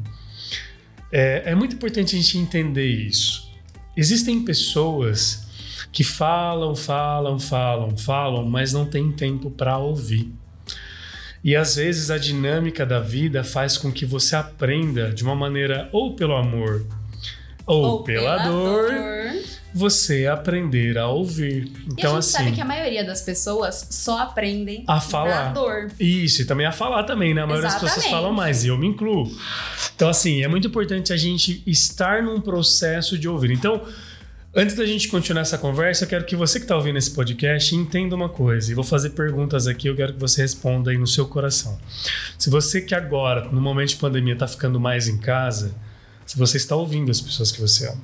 é, é muito importante a gente entender isso. Existem pessoas que falam, falam, falam, falam, mas não tem tempo para ouvir. E às vezes a dinâmica da vida faz com que você aprenda de uma maneira ou pelo amor ou, ou pela, pela dor, dor, você aprender a ouvir. Então, e a gente assim, sabe que a maioria das pessoas só aprendem a falar. dor. Isso, e também a falar também, né? A maioria Exatamente. das pessoas falam mais, e eu me incluo. Então, assim, é muito importante a gente estar num processo de ouvir. Então, Antes da gente continuar essa conversa, eu quero que você que está ouvindo esse podcast entenda uma coisa. E vou fazer perguntas aqui, eu quero que você responda aí no seu coração. Se você que agora, no momento de pandemia, está ficando mais em casa, se você está ouvindo as pessoas que você ama,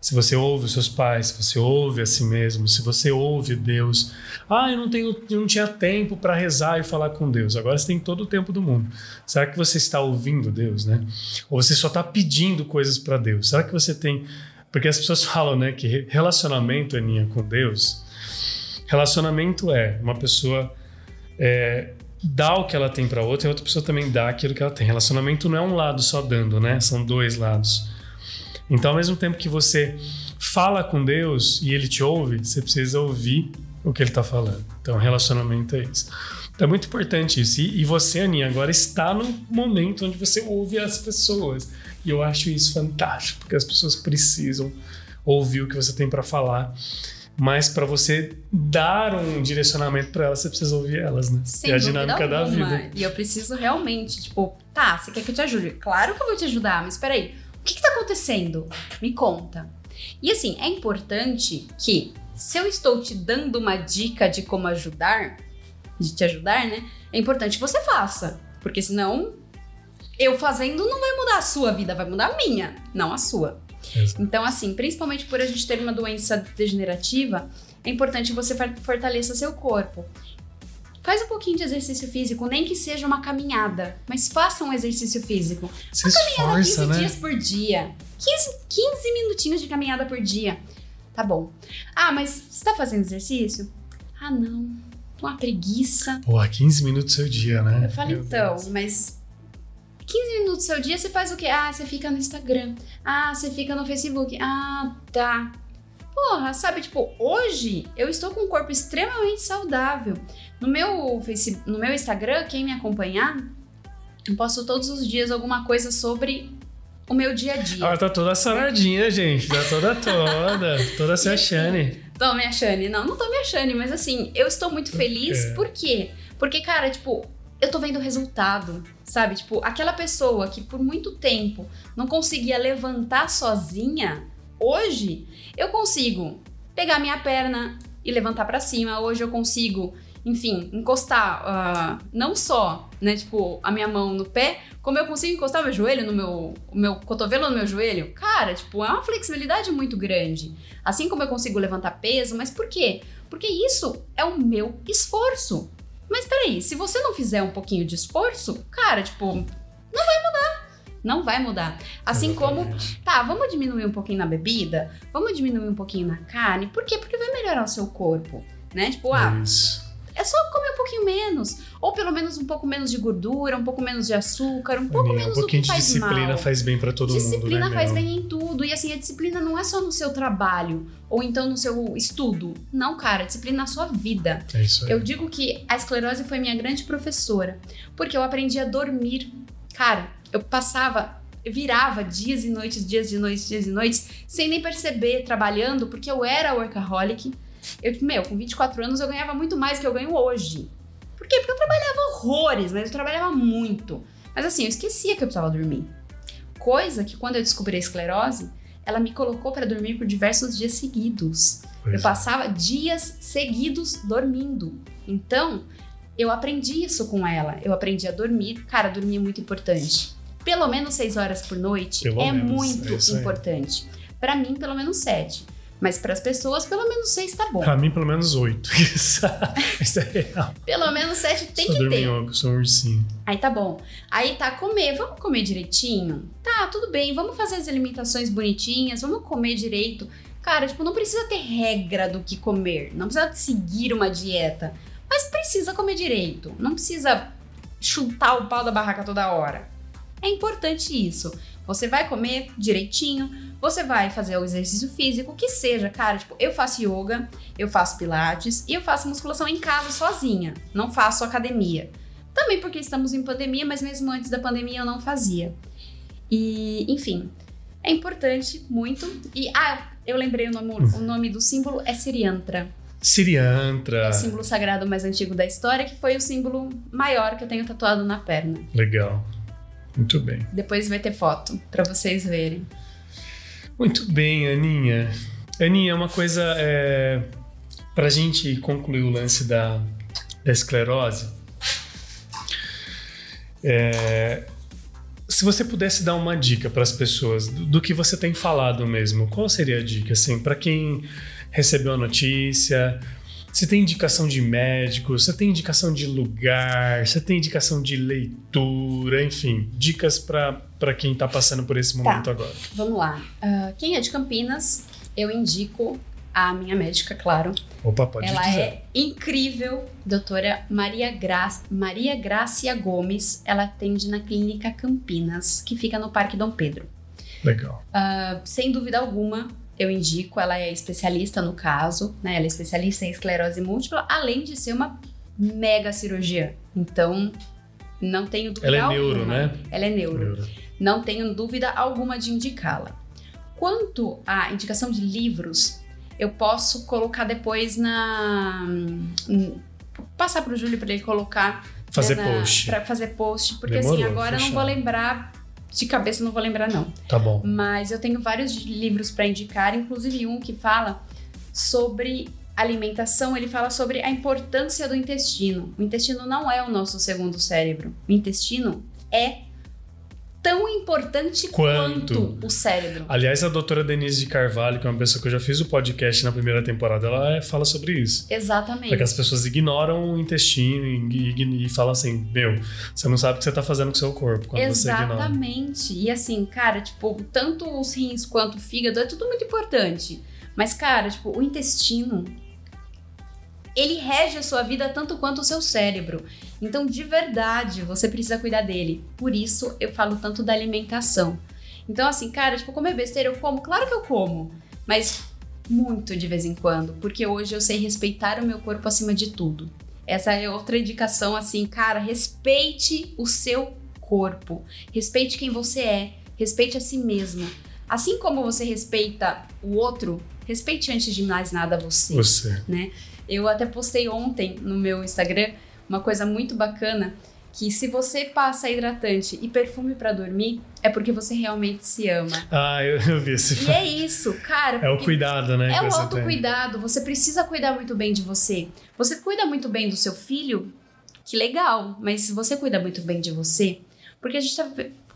se você ouve os seus pais, se você ouve a si mesmo, se você ouve Deus. Ah, eu não, tenho, eu não tinha tempo para rezar e falar com Deus. Agora você tem todo o tempo do mundo. Será que você está ouvindo Deus, né? Ou você só está pedindo coisas para Deus? Será que você tem porque as pessoas falam, né, que relacionamento, Aninha, com Deus, relacionamento é uma pessoa é, dá o que ela tem para outra e a outra pessoa também dá aquilo que ela tem. Relacionamento não é um lado só dando, né? São dois lados. Então, ao mesmo tempo que você fala com Deus e ele te ouve, você precisa ouvir o que ele está falando. Então, relacionamento é isso. Então, é muito importante isso. E, e você, Aninha, agora está no momento onde você ouve as pessoas. E eu acho isso fantástico, porque as pessoas precisam ouvir o que você tem para falar. Mas para você dar um direcionamento para elas, você precisa ouvir elas, né? Sem é a dinâmica da vida. E eu preciso realmente, tipo, tá, você quer que eu te ajude? Claro que eu vou te ajudar, mas peraí, o que, que tá acontecendo? Me conta. E assim, é importante que se eu estou te dando uma dica de como ajudar, de te ajudar, né? É importante que você faça. Porque senão eu fazendo não vai mudar a sua vida, vai mudar a minha, não a sua. Exato. Então, assim, principalmente por a gente ter uma doença degenerativa, é importante você fortaleça seu corpo. Faz um pouquinho de exercício físico, nem que seja uma caminhada, mas faça um exercício físico. Você uma caminhada esforça, 15 né? dias por dia. 15, 15 minutinhos de caminhada por dia. Tá bom. Ah, mas você tá fazendo exercício? Ah, não. Uma preguiça. Pô, 15 minutos do seu dia, né? Eu falo, Meu então, Deus. mas 15 minutos do seu dia você faz o quê? Ah, você fica no Instagram. Ah, você fica no Facebook. Ah, tá. Porra, sabe, tipo, hoje eu estou com um corpo extremamente saudável. No meu Facebook, no meu Instagram, quem me acompanhar, eu posto todos os dias alguma coisa sobre o meu dia a dia. Ela tá toda saradinha, gente. Tá toda toda. toda se achando. Tô me achando. Não, não tô me achando, mas assim, eu estou muito feliz. É. Por quê? Porque, cara, tipo, eu tô vendo o resultado, sabe? Tipo, aquela pessoa que por muito tempo não conseguia levantar sozinha, hoje eu consigo pegar minha perna e levantar para cima. Hoje eu consigo, enfim, encostar uh, não só, né, tipo, a minha mão no pé, como eu consigo encostar meu joelho no meu, meu cotovelo no meu joelho. Cara, tipo, é uma flexibilidade muito grande. Assim como eu consigo levantar peso, mas por quê? Porque isso é o meu esforço. Mas peraí, se você não fizer um pouquinho de esforço, cara, tipo, não vai mudar. Não vai mudar. Assim Exatamente. como, tá, vamos diminuir um pouquinho na bebida, vamos diminuir um pouquinho na carne. Por quê? Porque vai melhorar o seu corpo, né? Tipo, ah, Isso é só comer um pouquinho menos. Ou pelo menos um pouco menos de gordura, um pouco menos de açúcar, um pouco menos um pouquinho do que faz de disciplina mal. faz bem para todo disciplina mundo, né? Disciplina faz bem em tudo. E assim, a disciplina não é só no seu trabalho ou então no seu estudo. Não, cara, disciplina na sua vida. É isso aí. Eu digo que a esclerose foi minha grande professora, porque eu aprendi a dormir. Cara, eu passava eu virava dias e noites, dias e noites, dias e noites, sem nem perceber, trabalhando, porque eu era workaholic. Eu, meu, com 24 anos eu ganhava muito mais do que eu ganho hoje. Por quê? Porque eu trabalhava horrores, mas eu trabalhava muito. Mas assim, eu esquecia que eu precisava dormir. Coisa que quando eu descobri a esclerose, ela me colocou para dormir por diversos dias seguidos. Pois eu é. passava dias seguidos dormindo. Então, eu aprendi isso com ela. Eu aprendi a dormir. Cara, dormir é muito importante. Pelo menos seis horas por noite pelo é menos, muito é importante. Para mim, pelo menos sete. Mas para as pessoas, pelo menos seis tá bom. Para mim, pelo menos oito. Isso é real. Pelo menos sete tem sou que ter. sou um ursinho. Aí tá bom. Aí tá, comer. Vamos comer direitinho? Tá, tudo bem. Vamos fazer as alimentações bonitinhas. Vamos comer direito. Cara, tipo, não precisa ter regra do que comer. Não precisa seguir uma dieta. Mas precisa comer direito. Não precisa chutar o pau da barraca toda hora. É importante isso. Você vai comer direitinho, você vai fazer o exercício físico, que seja, cara, tipo, eu faço yoga, eu faço pilates e eu faço musculação em casa sozinha, não faço academia. Também porque estamos em pandemia, mas mesmo antes da pandemia eu não fazia. E, enfim, é importante muito. E, ah, eu lembrei o nome, o nome do símbolo é Siriantra. Siriantra. É o símbolo sagrado mais antigo da história, que foi o símbolo maior que eu tenho tatuado na perna. Legal. Muito bem. Depois vai ter foto para vocês verem. Muito bem, Aninha. Aninha, uma coisa é, para a gente concluir o lance da, da esclerose. É, se você pudesse dar uma dica para as pessoas do, do, que você tem falado mesmo, qual seria a dica? Assim, para quem recebeu a notícia, você tem indicação de médico, você tem indicação de lugar, você tem indicação de leitura, enfim, dicas para quem está passando por esse momento tá, agora. Vamos lá. Uh, quem é de Campinas, eu indico a minha médica, claro. Opa, pode Ela dizer. é incrível, doutora Maria, Gra Maria Grácia Gomes. Ela atende na Clínica Campinas, que fica no Parque Dom Pedro. Legal. Uh, sem dúvida alguma, eu indico, ela é especialista no caso, né? Ela é especialista em esclerose múltipla, além de ser uma mega cirurgia. Então, não tenho dúvida ela é alguma. neuro, né? Ela é neuro. neuro. Não tenho dúvida alguma de indicá-la. Quanto à indicação de livros, eu posso colocar depois na. Passar para o Júlio para ele colocar. Fazer né, post. Para fazer post, porque assim, Demorou, assim, agora eu não vou lembrar de cabeça não vou lembrar, não. Tá bom. Mas eu tenho vários livros para indicar, inclusive um que fala sobre alimentação, ele fala sobre a importância do intestino. O intestino não é o nosso segundo cérebro. O intestino é tão importante quanto? quanto? o cérebro. Aliás, a doutora Denise de Carvalho, que é uma pessoa que eu já fiz o podcast na primeira temporada, ela é, fala sobre isso. Exatamente. Porque as pessoas ignoram o intestino e, e, e falam assim, meu, você não sabe o que você tá fazendo com o seu corpo quando Exatamente. você ignora. Exatamente. E assim, cara, tipo, tanto os rins quanto o fígado é tudo muito importante. Mas, cara, tipo, o intestino ele rege a sua vida tanto quanto o seu cérebro. Então, de verdade, você precisa cuidar dele. Por isso, eu falo tanto da alimentação. Então, assim, cara, tipo, comer besteira eu como? Claro que eu como. Mas muito de vez em quando. Porque hoje eu sei respeitar o meu corpo acima de tudo. Essa é outra indicação, assim, cara, respeite o seu corpo. Respeite quem você é. Respeite a si mesmo. Assim como você respeita o outro, respeite antes de mais nada você. Você. Né? Eu até postei ontem no meu Instagram uma coisa muito bacana que se você passa hidratante e perfume para dormir, é porque você realmente se ama. Ah, eu, eu vi esse E é isso, cara. É o cuidado, né? É o autocuidado. Tem. Você precisa cuidar muito bem de você. Você cuida muito bem do seu filho, que legal. Mas se você cuida muito bem de você, porque a gente tá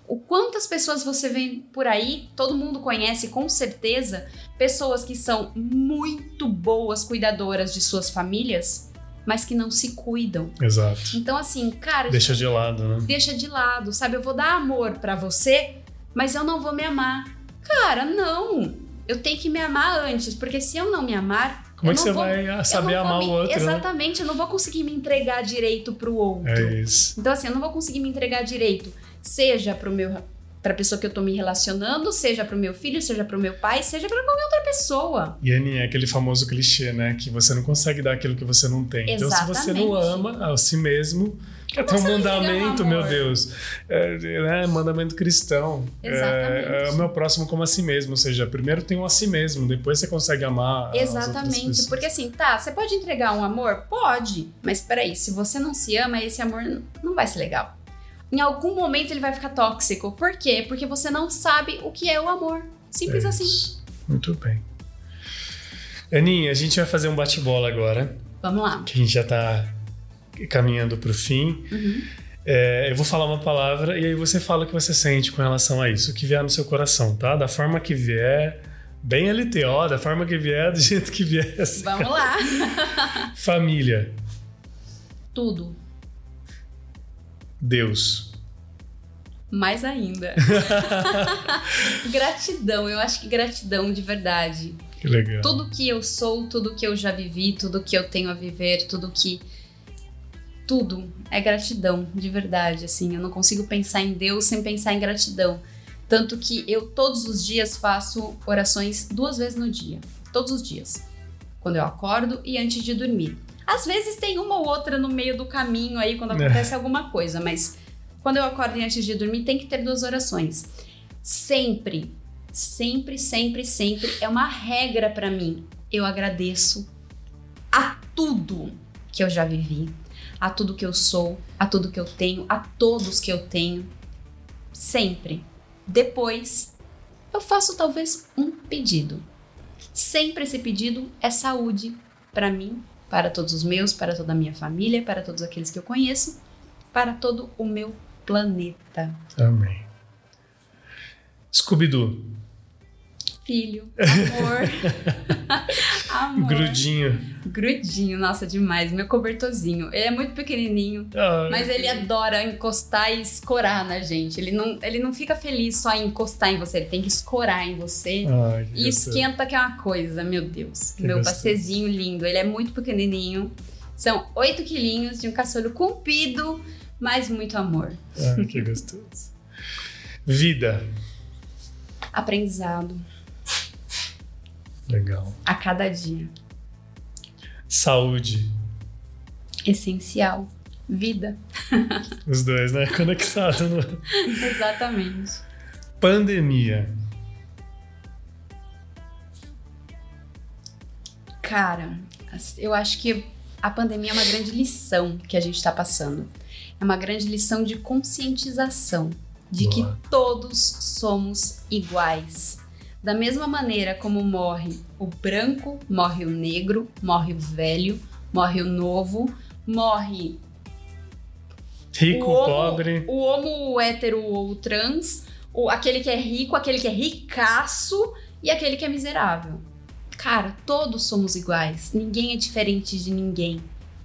o quantas pessoas você vê por aí, todo mundo conhece com certeza, pessoas que são muito boas cuidadoras de suas famílias, mas que não se cuidam. Exato. Então assim, cara, deixa de lado, né? Deixa de lado, sabe? Eu vou dar amor para você, mas eu não vou me amar. Cara, não. Eu tenho que me amar antes, porque se eu não me amar, como é que você vou, vai saber amar me, o outro? Né? Exatamente, né? eu não vou conseguir me entregar direito pro outro. É isso. Então, assim, eu não vou conseguir me entregar direito seja para o meu para a pessoa que eu tô me relacionando, seja para o meu filho, seja para o meu pai, seja para qualquer outra pessoa. E Annie, é aquele famoso clichê, né? Que você não consegue dar aquilo que você não tem. Exatamente. Então, se você não ama a si mesmo, é até um mandamento, meu Deus. É, é, mandamento cristão. Exatamente. É, é, o meu próximo como a si mesmo. Ou seja, primeiro tem um a si mesmo, depois você consegue amar. Exatamente. Porque assim, tá, você pode entregar um amor? Pode. Mas peraí, se você não se ama, esse amor não vai ser legal. Em algum momento ele vai ficar tóxico. Por quê? Porque você não sabe o que é o amor. Simples É assim. Muito bem. Aninha, a gente vai fazer um bate-bola agora, Vamos lá. que a gente já tá caminhando pro fim. Uhum. É, eu vou falar uma palavra e aí você fala o que você sente com relação a isso, o que vier no seu coração, tá? Da forma que vier, bem LTO, da forma que vier, do jeito que vier. assim. Vamos lá. Família, Tudo. Deus, Mais ainda. gratidão. Eu acho que gratidão de verdade. que legal. Tudo que eu sou, tudo que eu já vivi, tudo que eu tenho a viver, tudo que. Tudo é gratidão, de verdade. Assim, eu não consigo pensar em Deus sem pensar em gratidão. Tanto que eu todos os dias faço orações duas vezes no dia. Todos os dias. Quando eu acordo e antes de dormir. Às vezes tem uma ou outra no meio do caminho aí quando É. acontece alguma coisa, mas quando eu acordo e antes de dormir tem que ter duas orações. Sempre, sempre, sempre, sempre é uma regra pra mim. Eu agradeço a tudo que eu já vivi, a tudo que eu sou, a tudo que eu tenho, a todos que eu tenho. Sempre. Depois, eu faço talvez um pedido. Sempre esse pedido é saúde para mim, para todos os meus, para toda a minha família, para todos aqueles que eu conheço, para todo o meu planeta. Amém. Scooby-Doo, Filho, amor. amor. grudinho. Grudinho, nossa, demais. Meu cobertorzinho. Ele é muito pequenininho, Ai, mas ele adora encostar e escorar na gente. Ele não, ele não fica feliz só em encostar em você, ele tem que escorar em você. Que E esquenta que é uma coisa, meu Deus. Que meu gostoso. pacezinho lindo. Ele é muito pequenininho. São 8 quilinhos de um caçolho comprido, mas muito amor. Ai, que gostoso. Vida. Aprendizado Legal. a cada dia. Saúde. Essencial. Vida. Os dois, né? Conectado. No... Exatamente. Pandemia. Cara, eu acho que a pandemia é uma grande lição que a gente está passando. É uma grande lição de conscientização de Boa. que todos somos iguais. Da mesma maneira como morre o branco, morre o negro, morre o velho, morre o novo, morre Rico, o homo, pobre. o homo hétero ou o trans, o, aquele que é rico, aquele que é ricaço e aquele que é miserável. Cara, todos somos iguais. Ninguém é diferente de ninguém.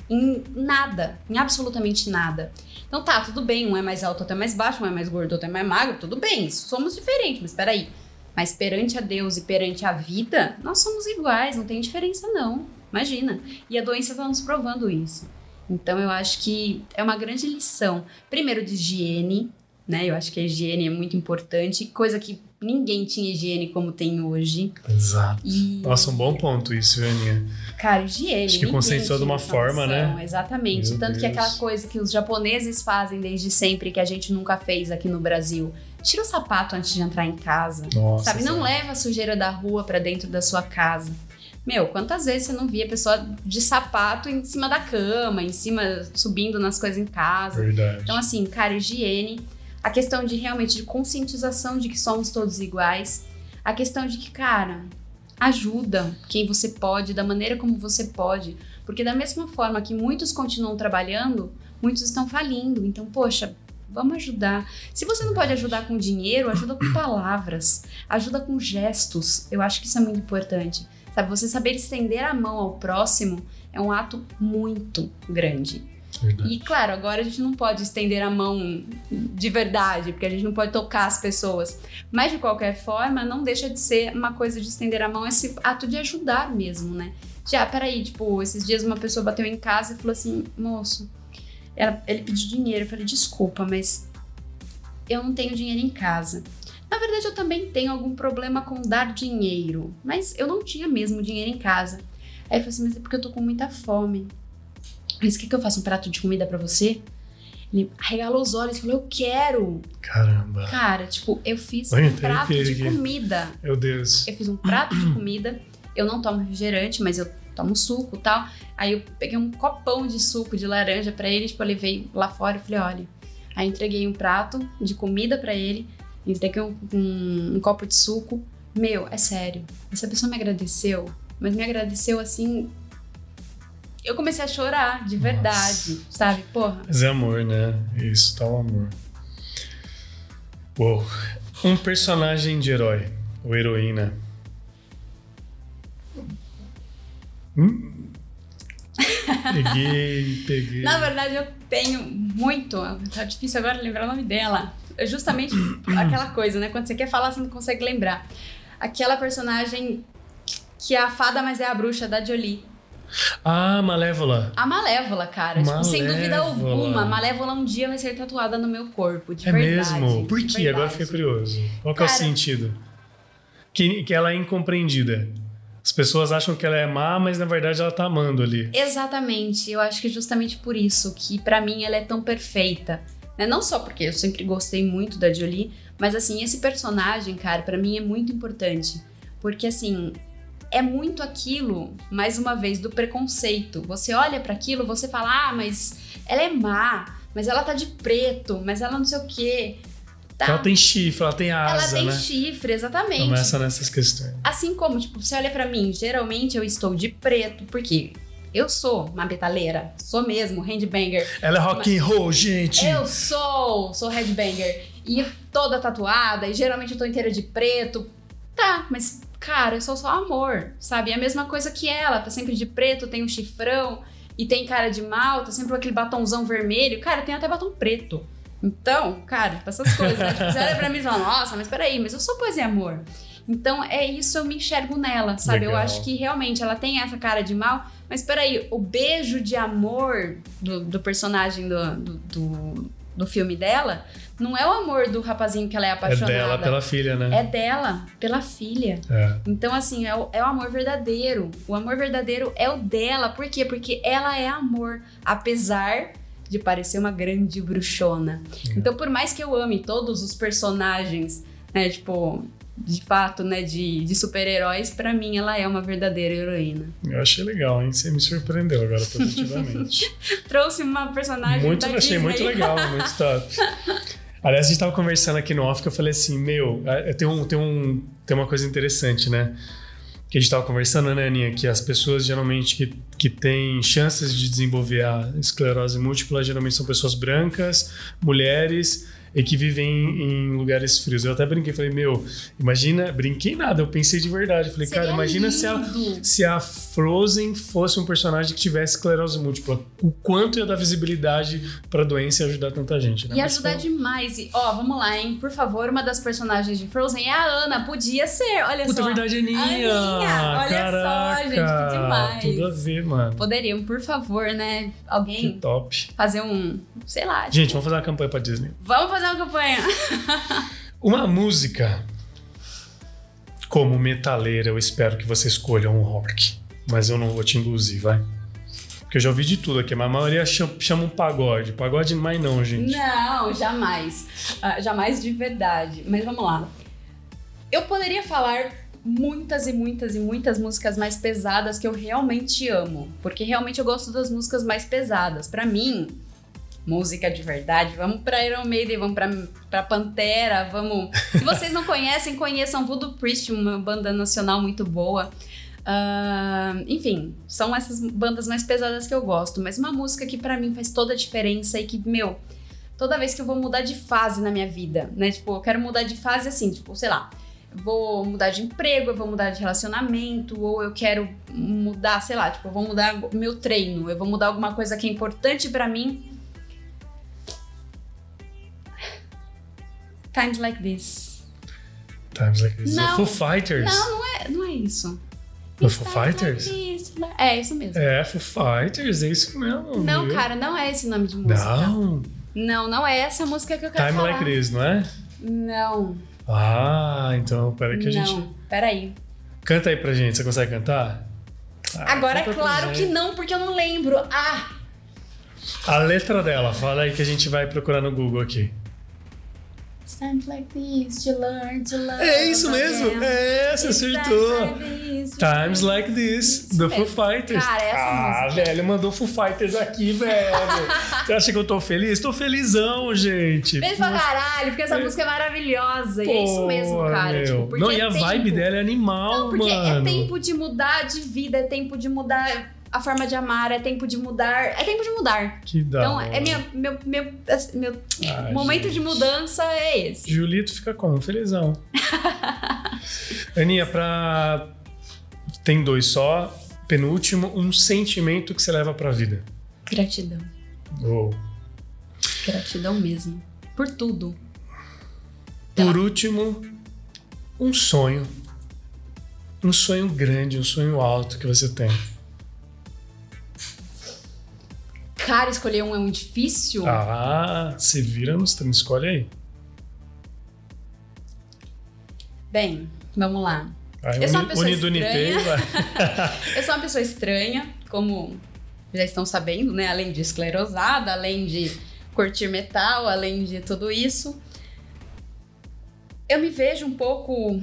Em nada, em absolutamente nada. Então tá, tudo bem, um é mais alto, outro é mais baixo, um é mais gordo, outro é mais magro, tudo bem, somos diferentes, mas peraí. Mas perante a Deus e perante a vida, nós somos iguais, não tem diferença não. Imagina. E a doença está nos provando isso. Então eu acho que é uma grande lição. Primeiro de higiene, né? Eu acho que a higiene é muito importante, coisa que ninguém tinha higiene como tem hoje. Exato. E Nossa, um bom ponto isso, Aninha. Cara, higiene. Acho que conscientizou de uma forma, né? Exatamente. Meu Tanto que Deus. aquela coisa que os japoneses fazem desde sempre, que a gente nunca fez aqui no Brasil. Tira o sapato antes de entrar em casa. Nossa. sabe? Não leva a sujeira da rua pra dentro da sua casa. Meu, quantas vezes você não via pessoa de sapato em cima da cama, em cima, subindo nas coisas em casa? Verdade. Então, assim, cara, higiene, a questão de realmente de conscientização de que somos todos iguais, a questão de que, cara, ajuda quem você pode, da maneira como você pode, porque da mesma forma que muitos continuam trabalhando, muitos estão falindo. Então, poxa, vamos ajudar. Se você não pode ajudar com dinheiro, ajuda com palavras, ajuda com gestos. Eu acho que isso é muito importante. Sabe, você saber estender a mão ao próximo é um ato muito grande. Verdade. E claro, agora a gente não pode estender a mão de verdade, porque a gente não pode tocar as pessoas. Mas de qualquer forma, não deixa de ser uma coisa de estender a mão, esse ato de ajudar mesmo, né? Já, peraí, tipo, esses dias uma pessoa bateu em casa e falou assim: moço, ela- ele pediu dinheiro. Eu falei: desculpa, mas eu não tenho dinheiro em casa. Na verdade, eu também tenho algum problema com dar dinheiro, mas eu não tinha mesmo dinheiro em casa. Aí ele falou assim: mas é porque eu tô com muita fome. Mas o que, que eu faço? Um prato de comida pra você? Ele regalou os olhos e falou: Eu quero! Caramba. Cara, tipo, eu fiz Olha, um prato arrepiei de aqui. comida. Meu Deus. Eu fiz um prato de comida. Eu não tomo refrigerante, mas eu tomo suco e tal. Aí eu peguei um copão de suco de laranja pra ele, tipo, eu levei lá fora e falei: Olha. Aí entreguei um prato de comida para ele, entreguei um, um, um copo de suco. Meu, é sério. Essa pessoa me agradeceu, mas me agradeceu assim eu comecei a chorar, de verdade, Nossa. sabe? Porra. Mas é amor, né? Isso, tá um amor. Uou. Um personagem de herói, ou heroína. Hum? Peguei, peguei. Na verdade, eu tenho muito. Tá difícil agora lembrar o nome dela. É justamente aquela coisa, né? Quando você quer falar, você não consegue lembrar. Aquela personagem que é a fada, mas é a bruxa da Jolie. Ah, Malévola. A Malévola, cara. Malévola. Tipo, sem dúvida alguma. Malévola um dia vai ser tatuada no meu corpo, de é verdade. É mesmo? Por quê? Agora fiquei curioso. Qual que cara, é o sentido? Que, que ela é incompreendida. As pessoas acham que ela é má, mas na verdade ela tá amando ali. Exatamente. Eu acho que é justamente por isso que para mim ela é tão perfeita. Né? Não só porque eu sempre gostei muito da Jolie, mas assim, esse personagem, cara, para mim é muito importante. Porque assim, é muito aquilo, mais uma vez, do preconceito. Você olha para aquilo, você fala, ah, mas ela é má, mas ela tá de preto, mas ela não sei o quê. Tá. Ela tem chifre, ela tem asa, Ela tem né? chifre, exatamente. Começa nessas questões. Assim como, tipo, você olha para mim, geralmente eu estou de preto, porque eu sou uma metaleira, sou mesmo, handbanger. Ela é rock and roll, gente! Eu sou, sou headbanger. E toda tatuada, e geralmente eu tô inteira de preto. Tá, mas cara, eu sou só amor, sabe? É a mesma coisa que ela, tá sempre de preto, tem um chifrão e tem cara de mal, tá sempre com aquele batomzão vermelho. Cara, tem até batom preto. Então, cara, essas coisas, né? Tipo, você olha pra mim e fala, nossa, mas peraí, mas eu sou poesia amor. Então, é isso, eu me enxergo nela, sabe? Legal. Eu acho que realmente ela tem essa cara de mal, mas peraí, o beijo de amor do, do personagem do, do, do, do filme dela não é o amor do rapazinho que ela é apaixonada. É dela pela filha, né? É dela pela filha. É. Então, assim, é o, é o amor verdadeiro. O amor verdadeiro é o dela. Por quê? Porque ela é amor. Apesar de parecer uma grande bruxona. É. Então, por mais que eu ame todos os personagens, né, tipo, de fato, né, de, de super-heróis, para mim ela é uma verdadeira heroína. Eu achei legal, hein? Você me surpreendeu agora positivamente. Trouxe uma personagem muito, da achei Disney. muito legal, muito top. Aliás, a gente tava conversando aqui no off que eu falei assim, meu, é, tem, um, tem, um, tem uma coisa interessante, né? Que a gente tava conversando, né, Aninha? Que as pessoas geralmente que, que têm chances de desenvolver a esclerose múltipla geralmente são pessoas brancas, mulheres e que vivem em lugares frios. Eu até brinquei, falei, meu, imagina, brinquei nada, eu pensei de verdade. Falei, Seria cara, imagina lindo. se a, se a Frozen fosse um personagem que tivesse esclerose múltipla. O quanto ia dar visibilidade pra doença e ajudar tanta gente, né? E Mas ajudar demais. E, ó, vamos lá, hein? Por favor, uma das personagens de Frozen é a Ana. Podia ser, olha Puta, só. verdade, Aninha! Aninha, olha Caraca, só, gente, que demais. Tudo a ver, mano. Poderiam, por favor, né? Que Alguém top. fazer um, sei lá. Gente, vamos fazer uma campanha pra Disney. Vamos fazer uma campanha. Uma música. Como metaleira, eu espero que você escolha um rock. Mas eu não vou te induzir, vai. Porque eu já ouvi de tudo aqui, mas a maioria chama, um pagode. Pagode mais não, gente. Não, jamais. Ah, jamais de verdade. Mas vamos lá. Eu poderia falar muitas e muitas e muitas músicas mais pesadas que eu realmente amo. Porque realmente eu gosto das músicas mais pesadas. Pra mim, música de verdade, vamos pra Iron Maiden, vamos pra Pantera, vamos... Se vocês não conhecem, conheçam Voodoo Priest, uma banda nacional muito boa. Ah, enfim, são essas bandas mais pesadas que eu gosto. Mas uma música que pra mim faz toda a diferença e que, meu, toda vez que eu vou mudar de fase na minha vida, né? Tipo, eu quero mudar de fase assim, tipo, sei lá, vou mudar de emprego, eu vou mudar de relacionamento, ou eu quero mudar, sei lá, tipo, eu vou mudar meu treino, eu vou mudar alguma coisa que é importante pra mim. Times like this. Times like this. Não. Foo Fighters. Não, não é, não é isso. No Foo Times like Fighters? É, isso mesmo. É, Foo Fighters, é isso mesmo. Não, viu? cara, não é esse nome de música. Não. Não, não é essa música que eu quero Time falar. Like This, não é? Não, Ah, então peraí que a não. gente. Peraí. Canta aí pra gente, você consegue cantar? Ah, Agora, é claro que não, porque eu não lembro. Ah! A letra dela, fala aí que a gente vai procurar no Google aqui. Times like this to learn to love. É isso mesmo. É, você acertou. Times like this, do Foo Fighters. Cara, essa ah, música. velho, mandou Foo Fighters aqui, velho. você acha que eu tô feliz? Tô felizão, gente. Beijo pra caralho, porque essa música é maravilhosa. e é isso mesmo, Pô, cara. Tipo, Não, e é a tempo. vibe dela é animal, Não, porque mano. é tempo de mudar de vida, é tempo de mudar a forma de amar, é tempo de mudar. É tempo de mudar. Que da Então, hora. é minha, meu, meu, meu Ah, momento de gente. mudança é esse. Julito fica como? Felizão. Aninha, pra. Tem dois só. Penúltimo, um sentimento que você leva pra vida. Gratidão. Oh. Gratidão mesmo. Por tudo. Por último, um sonho. Um sonho grande, um sonho alto que você tem. Cara, escolher um é um difícil. Ah, se vira nos treinos, escolhe aí. Bem, vamos lá. Vai, Eu sou uma pessoa estranha. Eu sou uma pessoa estranha, como já estão sabendo, né? Além de esclerosada, além de curtir metal, além de tudo isso. Eu me vejo um pouco,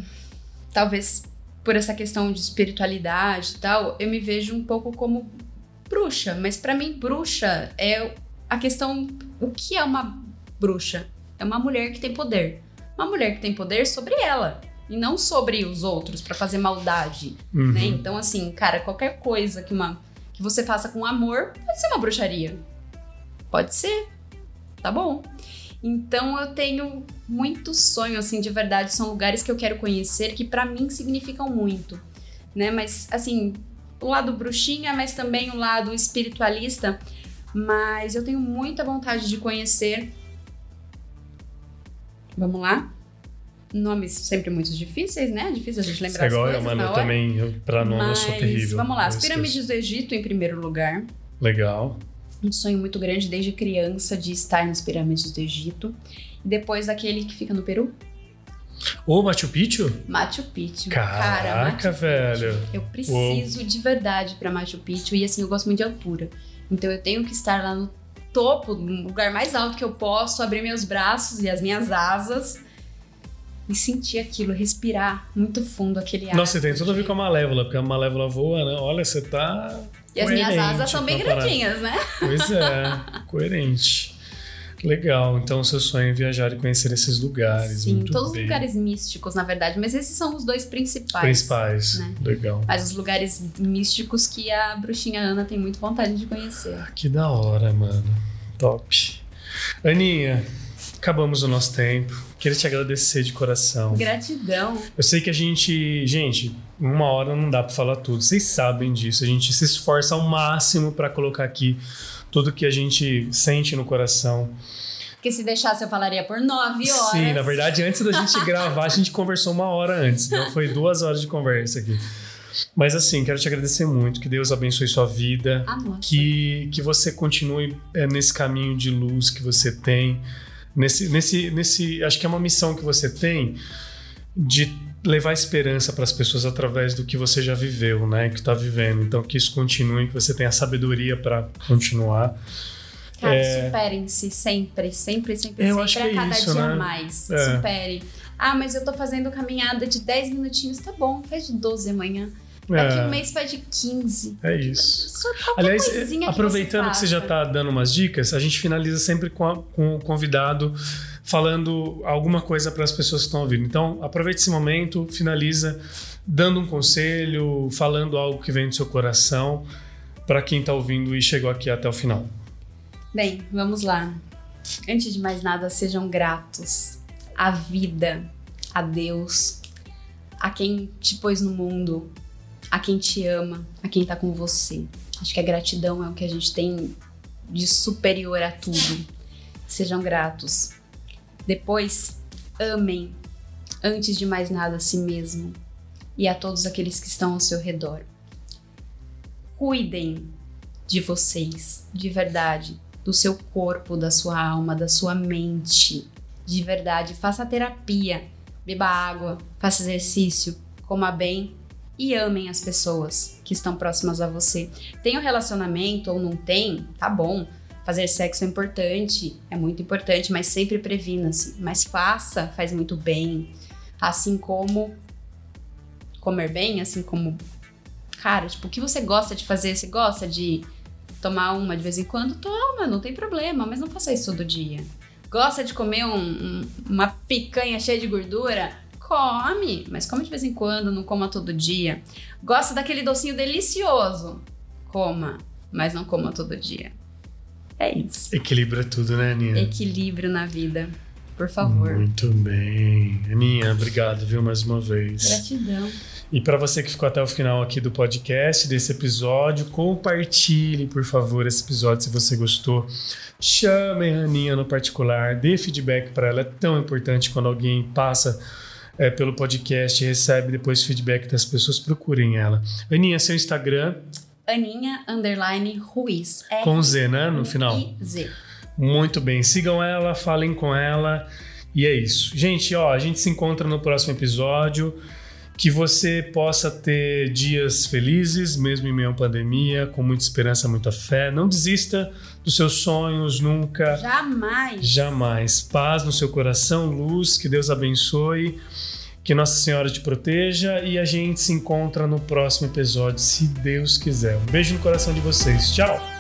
talvez por essa questão de espiritualidade e tal, eu me vejo um pouco como bruxa. Mas pra mim, bruxa é a questão. O que é uma bruxa? É uma mulher que tem poder. Uma mulher que tem poder sobre ela. E não sobre os outros, pra fazer maldade Uhum. né? Então, assim, cara, qualquer coisa que, uma, que você faça com amor pode ser uma bruxaria. Pode ser. Tá bom. Então, eu tenho muito sonho, assim, de verdade. São lugares que eu quero conhecer que pra mim significam muito, né? Mas, assim, o lado bruxinha, mas também o lado espiritualista. Mas eu tenho muita vontade de conhecer. Vamos lá? Nomes sempre muito difíceis, né? Difícil a gente Isso lembrar é as igual coisas mano. Eu também, pra nome, eu sou Mas, terrível. Vamos lá, as pirâmides do Egito em primeiro lugar. Legal. Um sonho muito grande desde criança de estar nas pirâmides do Egito. E depois aquele que fica no Peru, Ô, Machu Picchu? Machu Picchu. Caraca, Cara, Machu velho. Picchu. Eu preciso de verdade pra Machu Picchu. E assim, eu gosto muito de altura. Então eu tenho que estar lá no topo, no lugar mais alto que eu posso, abrir meus braços e as minhas asas e sentir aquilo, respirar muito fundo aquele ar. Nossa, e tem tudo a ver com a Malévola, porque a Malévola voa, né? Olha, você tá. E as minhas asas são bem grandinhas, né? Pois é, coerente. Legal, então o seu sonho é viajar e conhecer esses lugares. Sim, muito todos os lugares místicos, na verdade. Mas esses são os dois principais. principais. né? Legal. Mas os lugares místicos que a bruxinha Ana tem muito vontade de conhecer. Que da hora, mano. Top. Aninha, acabamos o nosso tempo. Queria te agradecer de coração. Gratidão. Eu sei que a gente, gente, uma hora não dá pra falar tudo. Vocês sabem disso. A gente se esforça ao máximo pra colocar aqui tudo que a gente sente no coração. Porque se deixasse eu falaria por nove horas. Sim, na verdade, antes da gente gravar, a gente conversou uma hora antes. Então foi duas horas de conversa aqui. Mas assim, quero te agradecer muito. Que Deus abençoe sua vida. Nossa. Que, que você continue é, nesse caminho de luz que você tem. Nesse, nesse, nesse. Acho que é uma missão que você tem de levar esperança para as pessoas através do que você já viveu, né? Que está vivendo. Então, que isso continue, que você tenha sabedoria para continuar. Cara, É. superem-se sempre, sempre, sempre, Eu sempre. acho que a é cada isso, dia né? mais. É. Superem. Ah, mas eu tô fazendo caminhada de 10 minutinhos. Tá bom, faz de 12 amanhã. Daqui um mês faz de 15. é isso. Só Aliás, coisinha que aproveitando que você já está dando umas dicas, a gente finaliza sempre com, a- com o convidado falando alguma coisa para as pessoas que estão ouvindo. Então, aproveite esse momento, finaliza dando um conselho, falando algo que vem do seu coração para quem está ouvindo e chegou aqui até o final. Bem, vamos lá. Antes de mais nada, sejam gratos à vida, a Deus, a quem te pôs no mundo, a quem te ama, a quem tá com você. Acho que a gratidão é o que a gente tem de superior a tudo. Sejam gratos. Depois, amem, antes de mais nada, a si mesmo e a todos aqueles que estão ao seu redor. Cuidem de vocês, de verdade, do seu corpo, da sua alma, da sua mente, de verdade. Faça terapia, beba água, faça exercício, coma bem e amem as pessoas que estão próximas a você. Tem um relacionamento ou não tem? Tá bom. Fazer sexo é importante, é muito importante, mas sempre previna-se. Mas faça, faz muito bem. Assim como comer bem, assim como. Cara, tipo, o que você gosta de fazer? Você gosta de tomar uma de vez em quando? Toma, não tem problema, mas não faça isso todo dia. Gosta de comer um, um, uma picanha cheia de gordura? Come, mas come de vez em quando, não coma todo dia. Gosta daquele docinho delicioso? Coma, mas não coma todo dia. É isso. Equilibra tudo, né, Aninha? Equilíbrio na vida. Por favor. Muito bem. Aninha, obrigado, viu, mais uma vez. Gratidão. E para você que ficou até o final aqui do podcast, desse episódio, compartilhe, por favor, esse episódio se você gostou. Chame a Aninha no particular, dê feedback para ela. É tão importante quando alguém passa é, pelo podcast e recebe depois feedback das pessoas, procurem ela. Aninha, seu Instagram Aninha underline Ruiz. Com Z, né? No final. Z. Muito bem. Sigam ela, falem com ela. E é isso. Gente, ó, a gente se encontra no próximo episódio. Que você possa ter dias felizes, mesmo em meio à pandemia, com muita esperança, muita fé. Não desista dos seus sonhos nunca. Jamais. Jamais. Paz no seu coração, luz, que Deus abençoe. Que Nossa Senhora te proteja e a gente se encontra no próximo episódio, se Deus quiser. Um beijo no coração de vocês. Tchau!